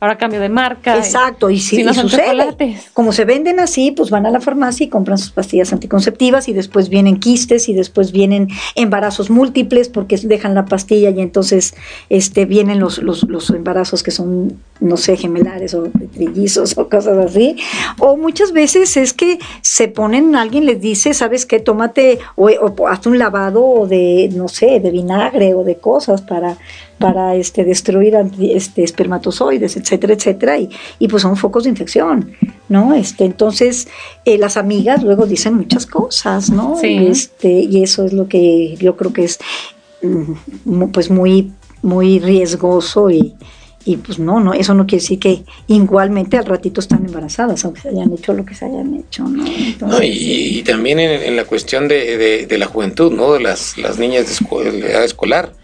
Ahora cambio de marca. Exacto, y, si, sucede. Como se venden así, pues van a la farmacia y compran sus pastillas anticonceptivas y después vienen quistes y después vienen embarazos múltiples porque dejan la pastilla y entonces este, vienen los, los, los embarazos que son, no sé, gemelares o trillizos o cosas así. O muchas veces es que se ponen, alguien les dice, ¿sabes qué? Tómate o haz un lavado de, no sé, de vinagre o de cosas para, para este, destruir este, espermatozoides, etcétera, etcétera, y, y pues son focos de infección, ¿no? Este, entonces, eh, las amigas luego dicen muchas cosas, ¿no? Este, y eso es lo que yo creo que es mm, pues muy, muy riesgoso y, y pues no, no, eso no quiere decir que igualmente al ratito están embarazadas, aunque se hayan hecho lo que se hayan hecho, ¿no? y, también en, la cuestión de, la juventud, ¿no? De las, las niñas de, edad escolar,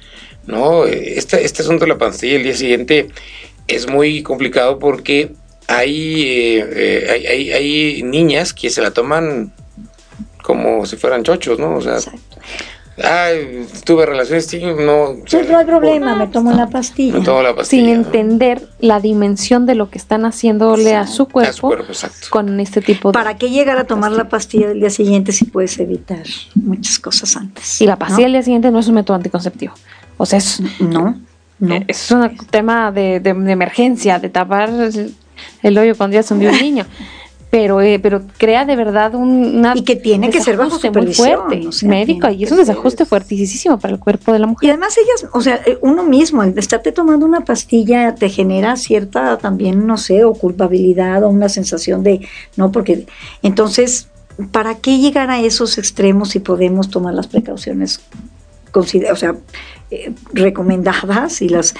¿no? Este, este asunto de la pastilla el día siguiente es muy complicado porque hay, eh, eh, hay, hay, hay, niñas que se la toman como si fueran chochos, ¿no? O sea, Ay, tuve relaciones, sí, no. Pues no hay problema, me tomo la pastilla. Sin entender la dimensión de lo que están haciéndole a su cuerpo, con este tipo de. ¿Para qué llegar a tomar la pastilla del día siguiente si puedes evitar muchas cosas antes? Y la pastilla del día siguiente no es un método anticonceptivo. O sea, es. No. No. Eh, es un tema de, de, emergencia, de tapar el hoyo cuando ya se hundió un niño. <laughs> pero, eh, pero crea de verdad un y que tiene que ser bajo supervisión muy fuerte, médico y es un desajuste fuertísimo para el cuerpo de la mujer. Y además ellas o sea eh, uno mismo el estarte tomando una pastilla te genera cierta también no sé o culpabilidad o una sensación de no porque entonces para qué llegar a esos extremos si podemos tomar las precauciones o sea, eh, recomendadas y las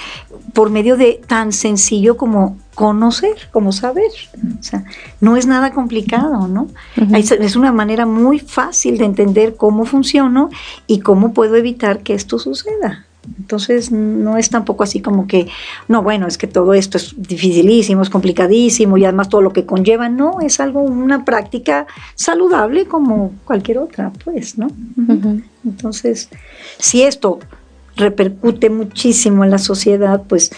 por medio de tan sencillo como conocer, como saber. O sea, no es nada complicado, ¿no? Es una manera muy fácil de entender cómo funciono y cómo puedo evitar que esto suceda. Entonces no es tampoco así como que, no, bueno, es que todo esto es dificilísimo, es complicadísimo y además todo lo que conlleva, no, es algo, una práctica saludable como cualquier otra, pues, ¿no? Entonces, si esto repercute muchísimo en la sociedad, pues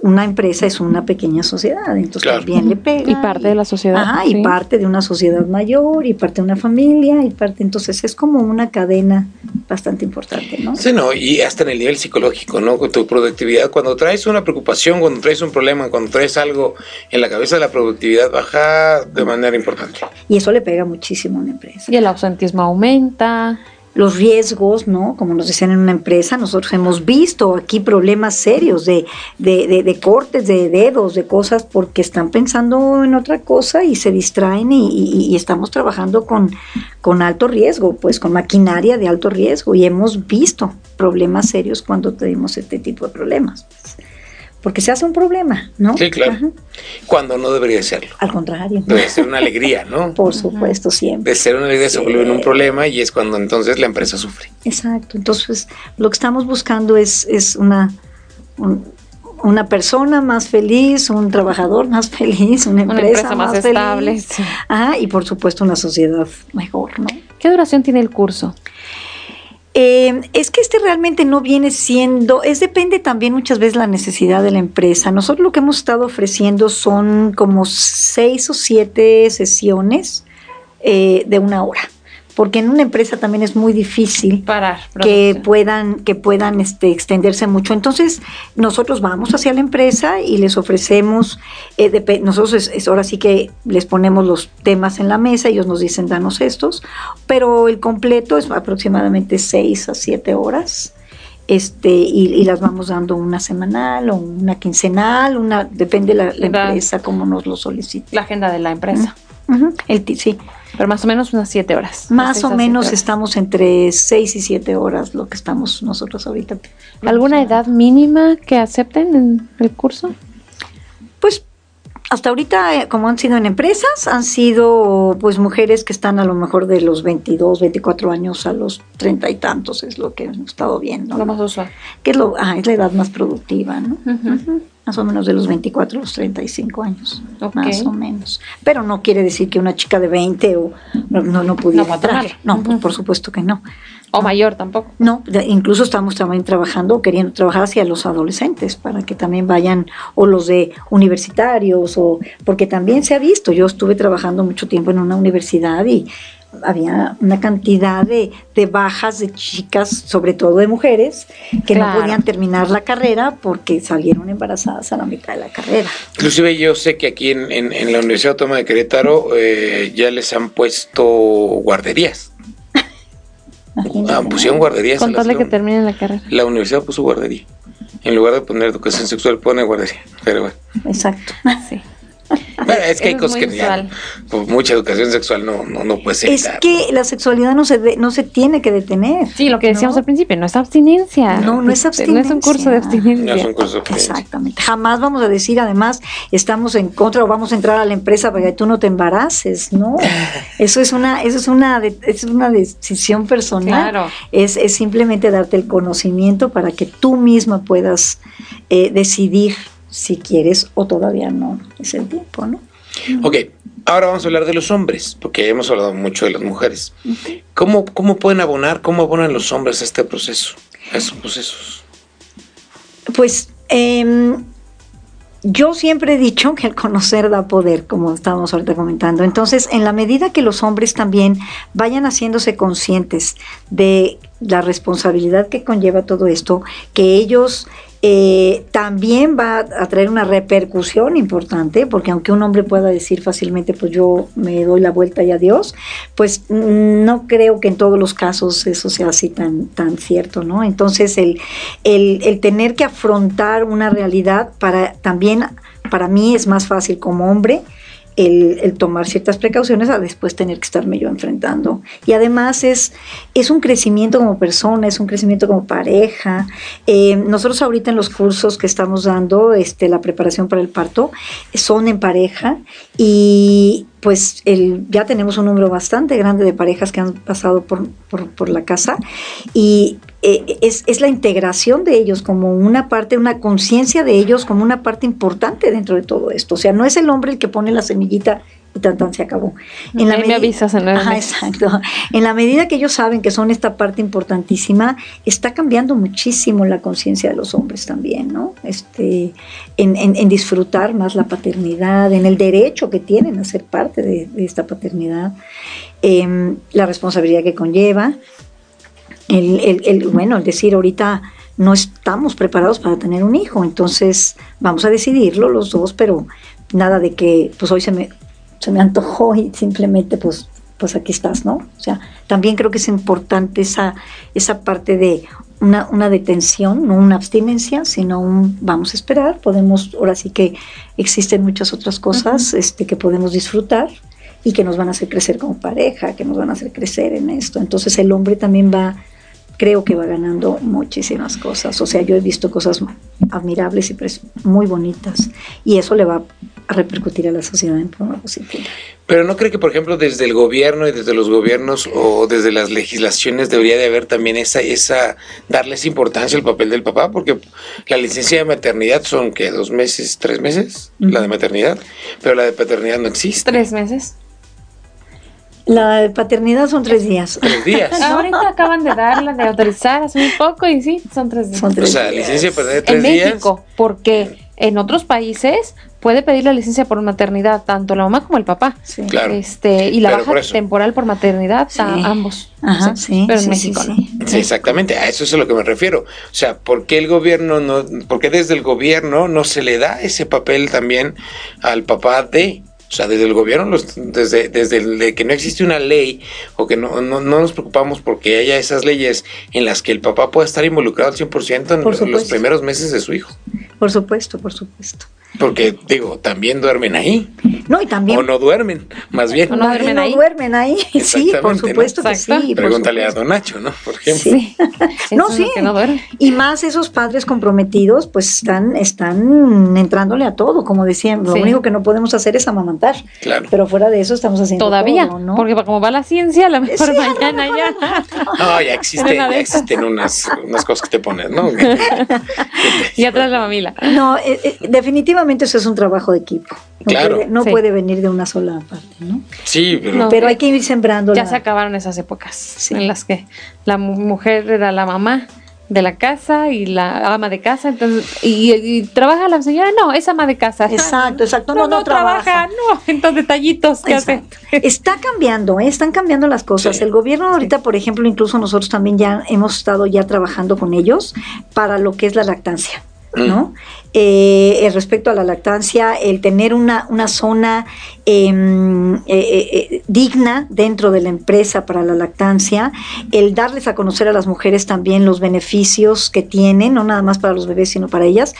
una empresa es una pequeña sociedad, entonces también le pega. Y parte de la sociedad. Ajá, y parte de una sociedad mayor, y parte de una familia, y parte, entonces es como una cadena bastante importante, ¿no? Sí, no, y hasta en el nivel psicológico, ¿no? Con tu productividad, cuando traes una preocupación, cuando traes un problema, cuando traes algo en la cabeza, la productividad baja de manera importante. Y eso le pega muchísimo a una empresa. Y el ausentismo aumenta los riesgos, ¿no? Como nos decían en una empresa, nosotros hemos visto aquí problemas serios de, de, cortes de dedos, de cosas, porque están pensando en otra cosa y se distraen y, estamos trabajando con, con alto riesgo, pues con maquinaria de alto riesgo y hemos visto problemas serios cuando tenemos este tipo de problemas porque se hace un problema, ¿no? Sí, claro. Cuando no debería serlo. Al contrario. Debe ser una alegría, ¿no? <laughs> Por supuesto, siempre. Debe ser una alegría, se vuelve un problema y es cuando entonces la empresa sufre. Exacto. Entonces, lo que estamos buscando es, es una, una persona más feliz, un trabajador más <laughs> feliz, una empresa, más, estable. Ajá, y por supuesto una sociedad mejor, ¿no? ¿Qué duración tiene el curso? Eh, es que este realmente no viene siendo, es depende también muchas veces la necesidad de la empresa. Nosotros lo que hemos estado ofreciendo son como seis o siete sesiones eh, de una hora porque en una empresa también es muy difícil Parar, que puedan que puedan este, extenderse mucho. Entonces nosotros vamos hacia la empresa y les ofrecemos, eh, nosotros es, ahora sí que les ponemos los temas en la mesa, ellos nos dicen danos estos, pero el completo es aproximadamente seis a siete horas. Este, y, las vamos dando una semanal o una quincenal, una depende de la, empresa como nos lo solicite. La agenda de la empresa. El, sí. Pero más o menos unas siete horas. Más o menos estamos entre seis y siete horas lo que estamos nosotros ahorita. ¿Alguna edad mínima que acepten en el curso? Pues hasta ahorita, eh, como han sido en empresas, han sido pues mujeres que están a lo mejor de los 22, 24 años a los treinta y tantos, es lo que hemos estado viendo. Lo más usual. Que es, lo, ah, es la edad más productiva, ¿no? Más o menos de los 24 a los 35 años, más o menos. Pero no quiere decir que una chica de 20 o no, no pudiera no, entrar. No, por supuesto que no. O mayor tampoco. No, incluso estamos también trabajando, queriendo trabajar hacia los adolescentes para que también vayan, o los de universitarios, o porque también se ha visto, yo estuve trabajando mucho tiempo en una universidad y había una cantidad de, bajas de chicas, sobre todo de mujeres, que no podían terminar la carrera porque salieron embarazadas a la mitad de la carrera. Inclusive yo sé que aquí en, en, la Universidad Autónoma de Querétaro eh, ya les han puesto guarderías. <laughs> Ah, pusieron guarderías. Contarle que terminen la carrera. La universidad puso guardería. En lugar de poner educación sexual, pone guardería. Pero bueno. Exacto. Sí. <laughs> es que hay cosas que ya, pues, mucha educación sexual no, no, no puede ser. Es que la sexualidad no se, no se tiene que detener. Sí, lo que decíamos al principio, no es abstinencia. No, no es abstinencia. No es un curso de abstinencia. No es un curso de abstinencia. Exactamente. Jamás vamos a decir, además, estamos en contra o vamos a entrar a la empresa para que tú no te embaraces, ¿no? <laughs> Eso es una, eso es una, es una decisión personal. Claro. Es, es simplemente darte el conocimiento para que tú misma puedas eh, decidir si quieres o todavía no es el tiempo, ¿no? Ok, ahora vamos a hablar de los hombres, porque hemos hablado mucho de las mujeres. ¿Cómo, ¿Cómo pueden abonar, cómo abonan los hombres a este proceso, a estos procesos? Pues em, yo siempre he dicho que el conocer da poder, como estábamos ahorita comentando. Entonces, en la medida que los hombres también vayan haciéndose conscientes de la responsabilidad que conlleva todo esto, que ellos eh, también va a traer una repercusión importante, porque aunque un hombre pueda decir fácilmente, pues yo me doy la vuelta y adiós, pues mm, no creo que en todos los casos eso sea así tan, tan cierto, ¿no? Entonces, el, el, el tener que afrontar una realidad para también, para mí es más fácil como hombre, el, tomar ciertas precauciones a después tener que estarme yo enfrentando. Y además es, es un crecimiento como persona, es un crecimiento como pareja. Eh, nosotros ahorita en los cursos que estamos dando, este, la preparación para el parto, son en pareja y pues el, ya tenemos un número bastante grande de parejas que han pasado por, por, la casa y eh, es, es, la integración de ellos como una parte, una conciencia de ellos como una parte importante dentro de todo esto. O sea, no es el hombre el que pone la semillita y tan tan se acabó. En la me avisas en Ajá, exacto. En la medida que ellos saben que son esta parte importantísima, está cambiando muchísimo la conciencia de los hombres también, ¿no? Este, en, en, disfrutar más la paternidad, en el derecho que tienen a ser parte de, esta paternidad, em, la responsabilidad que conlleva, el, el, el, bueno, el decir ahorita no estamos preparados para tener un hijo, entonces vamos a decidirlo los dos, pero nada de que pues hoy se me se me antojó y simplemente pues, pues aquí estás, ¿no? O sea, también creo que es importante esa, esa parte de una, una detención, no una abstinencia, sino un vamos a esperar, podemos, ahora sí que existen muchas otras cosas este, que podemos disfrutar y que nos van a hacer crecer como pareja, que nos van a hacer crecer en esto. Entonces el hombre también va, creo que va ganando muchísimas cosas. O sea, yo he visto cosas admirables y muy bonitas y eso le va a repercutir a la sociedad en forma positiva. Pero no cree que, por ejemplo, desde el gobierno y desde los gobiernos o desde las legislaciones debería de haber también esa, esa, darles importancia al papel del papá, porque la licencia de maternidad son que dos meses, tres meses, la de maternidad, pero la de paternidad no existe. Tres meses. La de paternidad son tres días. Tres días. <laughs> Ahorita acaban de darla, de autorizar hace muy poco y sí, son tres días. o sea, licencia de paternidad tres días. En México, porque en otros países puede pedir la licencia por maternidad tanto la mamá como el papá. Sí. Claro. Este, y la baja temporal por maternidad a ambos. Ajá, sí. Pero en México Sí, exactamente, a eso es a lo que me refiero. O sea, ¿por qué el gobierno no, por qué desde el gobierno no se le da ese papel también al papá de o sea, desde el gobierno, desde, desde que no existe una ley o que no, no, nos preocupamos porque haya esas leyes en las que el papá pueda estar involucrado al 100% en los primeros meses de su hijo. Por supuesto, por supuesto. Porque, digo, también duermen ahí. No, y también. O no duermen, más bien. O no duermen ahí. No duermen ahí, sí, por supuesto que sí. Pregúntale a Don Nacho, ¿no? Por ejemplo. Sí. no, sí. y más esos padres comprometidos, pues están, están entrándole a todo, como decían. Lo único que no podemos hacer es amamantar. Claro. Pero fuera de eso estamos haciendo Todavía, todo, ¿no? porque como va la ciencia, a lo mejor mañana ya. No, ya existen, ya existen unas, unas cosas que te pones, ¿no? <laughs> y atrás la mamila. No, eh, eh, definitivamente eso es un trabajo de equipo. No, claro. puede, no puede venir de una sola parte, ¿no? Sí, pero, pero hay que ir sembrando. Ya se acabaron esas épocas en las que la mujer era la mamá de la casa y la ama de casa, entonces, y, trabaja la señora, no, es ama de casa. Exacto, exacto, no, no, trabaja. no, entonces detallitos que hace. <laughs> Está cambiando, ¿eh? están cambiando las cosas. El gobierno ahorita, por ejemplo, incluso nosotros también ya hemos estado ya trabajando con ellos para lo que es la lactancia. ¿No? Mm. Eh, respecto a la lactancia, el tener una, una zona em, eh, eh, digna dentro de la empresa para la lactancia, el darles a conocer a las mujeres también los beneficios que tienen, no nada más para los bebés, sino para ellas,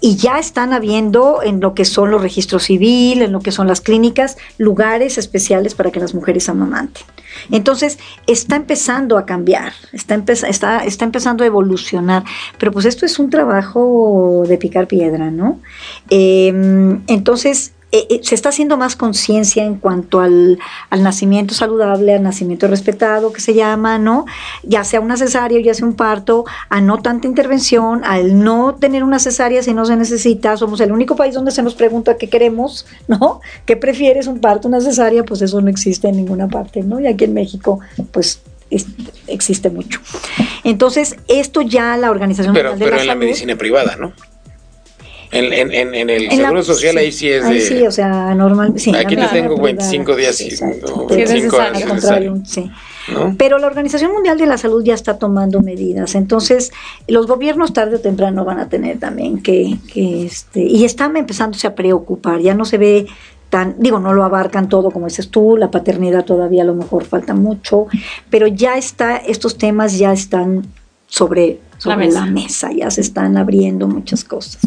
y ya están habiendo en lo que son los registros civil, en lo que son las clínicas, lugares especiales para que las mujeres amamanten. Entonces, está empezando a cambiar, está, está, está empezando a evolucionar, pero pues esto es un trabajo de picar piedra, ¿no? Em, entonces, eh, eh, se está haciendo más conciencia en cuanto al, nacimiento saludable, al nacimiento respetado, que se llama, ¿no? Ya sea una cesárea, ya sea un parto, a no tanta intervención, al no tener una cesárea si no se necesita. Somos el único país donde se nos pregunta qué queremos, ¿no? ¿Qué prefieres, un parto, una cesárea? Pues eso no existe en ninguna parte, ¿no? Y aquí en México, pues existe mucho. Entonces, esto ya la Organización Mundial de pero en la medicina privada, ¿no? En, en, en, el Seguro Social ahí sí es de... sí, o sea, normal. Sí, Aquí te tengo 25 días y 25 años. Sí. Pero la Organización Mundial de la Salud ya está tomando medidas. Entonces, los gobiernos tarde o temprano van a tener también que, que este, y están empezándose a preocupar. Ya no se ve tan, digo, no lo abarcan todo como dices tú, la paternidad todavía a lo mejor falta mucho, pero ya está, estos temas ya están sobre, sobre la mesa, ya se están abriendo muchas cosas.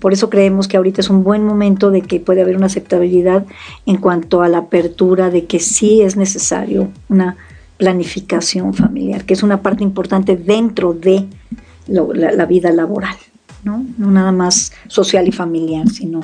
Por eso creemos que ahorita es un buen momento de que puede haber una aceptabilidad en cuanto a la apertura de que sí es necesario una planificación familiar, que es una parte importante dentro de la, vida laboral. ¿no? no nada más social y familiar, sino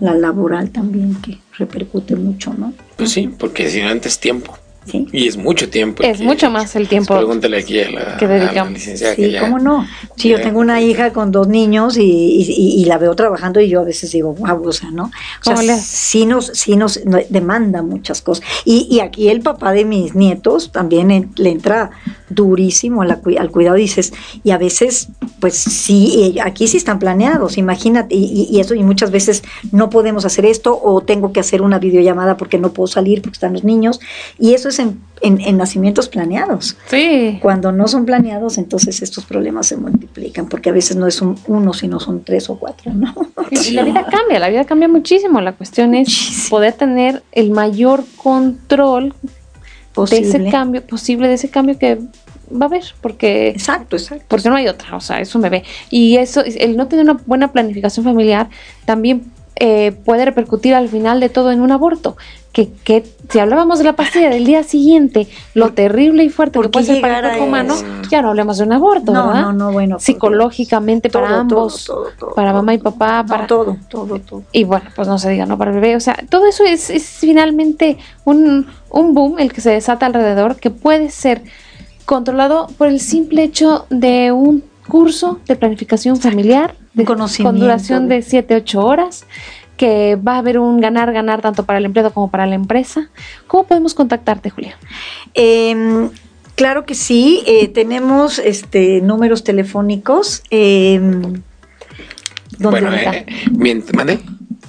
la laboral también, que repercute mucho, ¿no? Pues sí, porque si no antes tiempo. Y es mucho tiempo. Es mucho más el tiempo. Pregúntale aquí a la, que dedicamos. sí, ¿cómo no? Sí, yo tengo una hija con dos niños y, y, la veo trabajando y yo a veces digo, wow, o sea, ¿no? O sea, sí nos, sí nos demanda muchas cosas. Y, y aquí el papá de mis nietos también le entra durísimo al, al cuidado, dices, y a veces, pues sí, aquí sí están planeados, imagínate, y, y, eso, y muchas veces no podemos hacer esto, o tengo que hacer una videollamada porque no puedo salir porque están los niños, y eso es en, en, nacimientos planeados. Sí. Cuando no son planeados, entonces estos problemas se multiplican, porque a veces no es un uno, sino son tres o cuatro, ¿no? <laughs> Y la vida cambia, la vida cambia muchísimo, la cuestión es poder tener el mayor control de ese cambio posible, de ese cambio que va a haber, porque exacto, exacto, porque no hay otra, o sea, es un bebé y eso, el no tener una buena planificación familiar también eh, puede repercutir al final de todo en un aborto. Que, que, si hablábamos de la pastilla del día siguiente, lo terrible y fuerte que puede ser para el cuerpo humano, ya no hablemos de un aborto, no, ¿verdad? No, no, bueno. Psicológicamente para ambos, para mamá y papá, para todo, todo, todo. Y bueno, pues no se diga, ¿no? Para el bebé. O sea, todo eso es, es finalmente un, un boom el que se desata alrededor que puede ser controlado por el simple hecho de un curso de planificación familiar de, con duración de 7, 8 horas que va a haber un ganar-ganar tanto para el empleado como para la empresa. ¿Cómo podemos contactarte, Julia? Em, claro que sí, eh, tenemos este, números telefónicos. Eh, bueno, eh,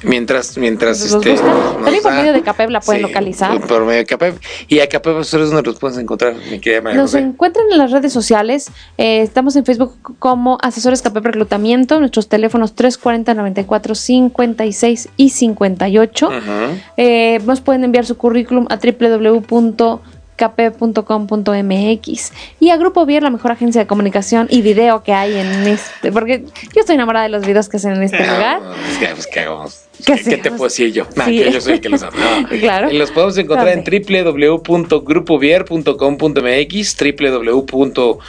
Mientras, mientras este. También por medio de CAPEB la pueden localizar. Por medio de CAPEB. Y a CAPEB ustedes no los pueden encontrar, mi querida María Nos encuentran en las redes sociales. Eh, estamos en Facebook como Asesores CAPEB Reclutamiento. Nuestros teléfonos 340 94 56 y 58. eh, nos pueden enviar su currículum a www kp.com.mx y a Grupo Vier, la mejor agencia de comunicación y video que hay en este, porque yo estoy enamorada de los videos que hacen en este lugar. Pues, ¿qué, ¿Qué, te puedo decir yo? que yo soy el que los <laughs> claro. Los podemos encontrar en www.grupovier.com.mx, www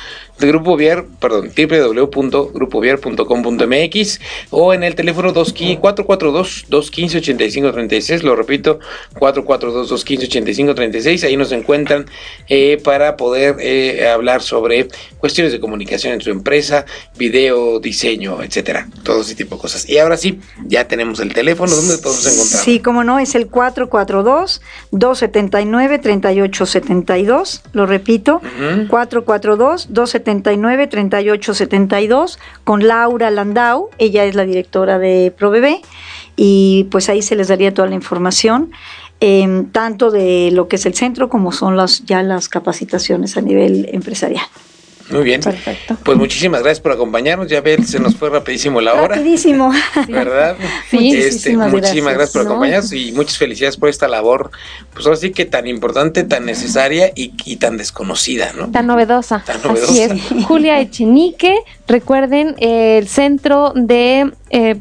Grupo Vier, perdón, www.grupovier.com.mx o en el teléfono 442-215-8536, lo repito, 442-215-8536, ahí nos encuentran eh, para poder eh, hablar sobre cuestiones de comunicación en su empresa, video, diseño, etcétera, todo ese tipo de cosas. Y ahora sí, ya tenemos el teléfono, ¿dónde podemos encontrar? Sí, como no, es el 442-279-3872, lo repito, 442-279 39 38 72 con Laura Landau, ella es la directora de ProBebé y pues ahí se les daría toda la información. Em, tanto de lo que es el centro como son las ya las capacitaciones a nivel empresarial. Muy bien. Perfecto. Pues muchísimas gracias por acompañarnos. Ya ver, se nos fue rapidísimo la hora. Rapidísimo. ¿Verdad? Sí. Este, muchísimas gracias, por acompañarnos y muchas felicidades por esta labor, pues ahora sí que tan importante, tan necesaria y, tan desconocida, ¿no? Tan novedosa. Tan novedosa. Así es. <laughs> Julia Echenique, recuerden el centro de eh,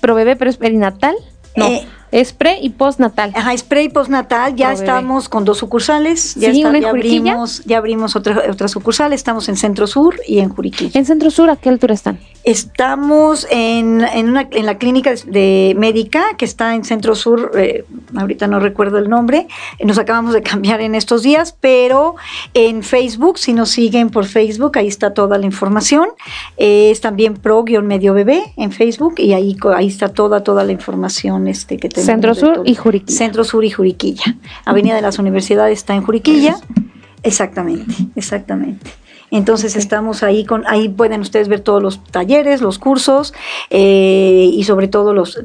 Provebe, pero es perinatal. No. Eh, es pre y postnatal. Ajá, es pre y postnatal. Ya estamos con dos sucursales. Ya, sí, ya abrimos, ya abrimos otra, otra sucursal. Estamos en Centro Sur y en Juriquilla. ¿En Centro Sur a qué altura están? Estamos en, en, una, en la clínica de médica que está en Centro Sur. Eh, ahorita no recuerdo el nombre. Nos acabamos de cambiar en estos días, pero en Facebook, si nos siguen por Facebook, ahí está toda la información. es también pro-medio bebé en Facebook y ahí, ahí está toda, toda la información este, que Centro Sur y Juriquilla. Centro Sur y Juriquilla. Avenida de las Universidades está en Juriquilla. Exactamente, exactamente. Entonces estamos ahí con, ahí pueden ustedes ver todos los talleres, los cursos eh, y sobre todo los,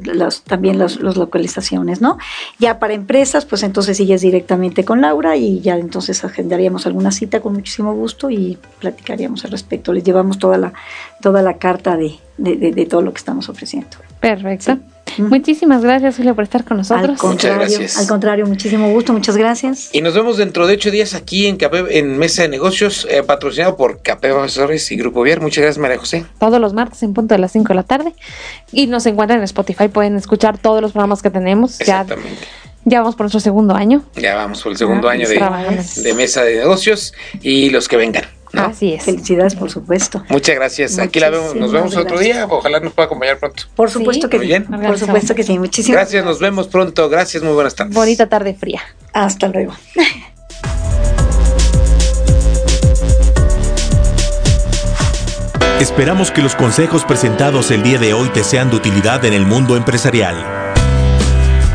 también las localizaciones, ¿no? Ya para empresas, pues entonces sigues directamente con Laura y ya entonces agendaríamos alguna cita con muchísimo gusto y platicaríamos al respecto. Les llevamos toda la, toda la carta de, de, todo lo que estamos ofreciendo. Perfecto. Muchísimas gracias, Julio, por estar con nosotros. muchas gracias. Al contrario, muchísimo gusto, muchas gracias. Y nos vemos dentro de ocho días aquí en en Mesa de Negocios, eh, patrocinado por Capé Asesores y Grupo Vier. Muchas gracias, María José. Todos los martes en punto de las 5 de la tarde. Y nos encuentran en Spotify, pueden escuchar todos los programas que tenemos. Exactamente. Ya, vamos por nuestro segundo año. Ya vamos por el segundo ah, año de, de Mesa de Negocios y los que vengan. Así es. Felicidades, por supuesto. Muchas gracias. Aquí la vemos, nos vemos otro día. Ojalá nos pueda acompañar pronto. Por supuesto que sí. Por supuesto que sí. Muchísimas gracias. Nos vemos pronto. Gracias. Muy buenas tardes. Bonita tarde fría. Hasta luego. Esperamos que los consejos presentados el día de hoy te sean de utilidad en el mundo empresarial.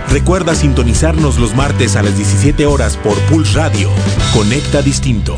Recuerda sintonizarnos los martes a las 17 horas por Pulse Radio. Conecta Distinto.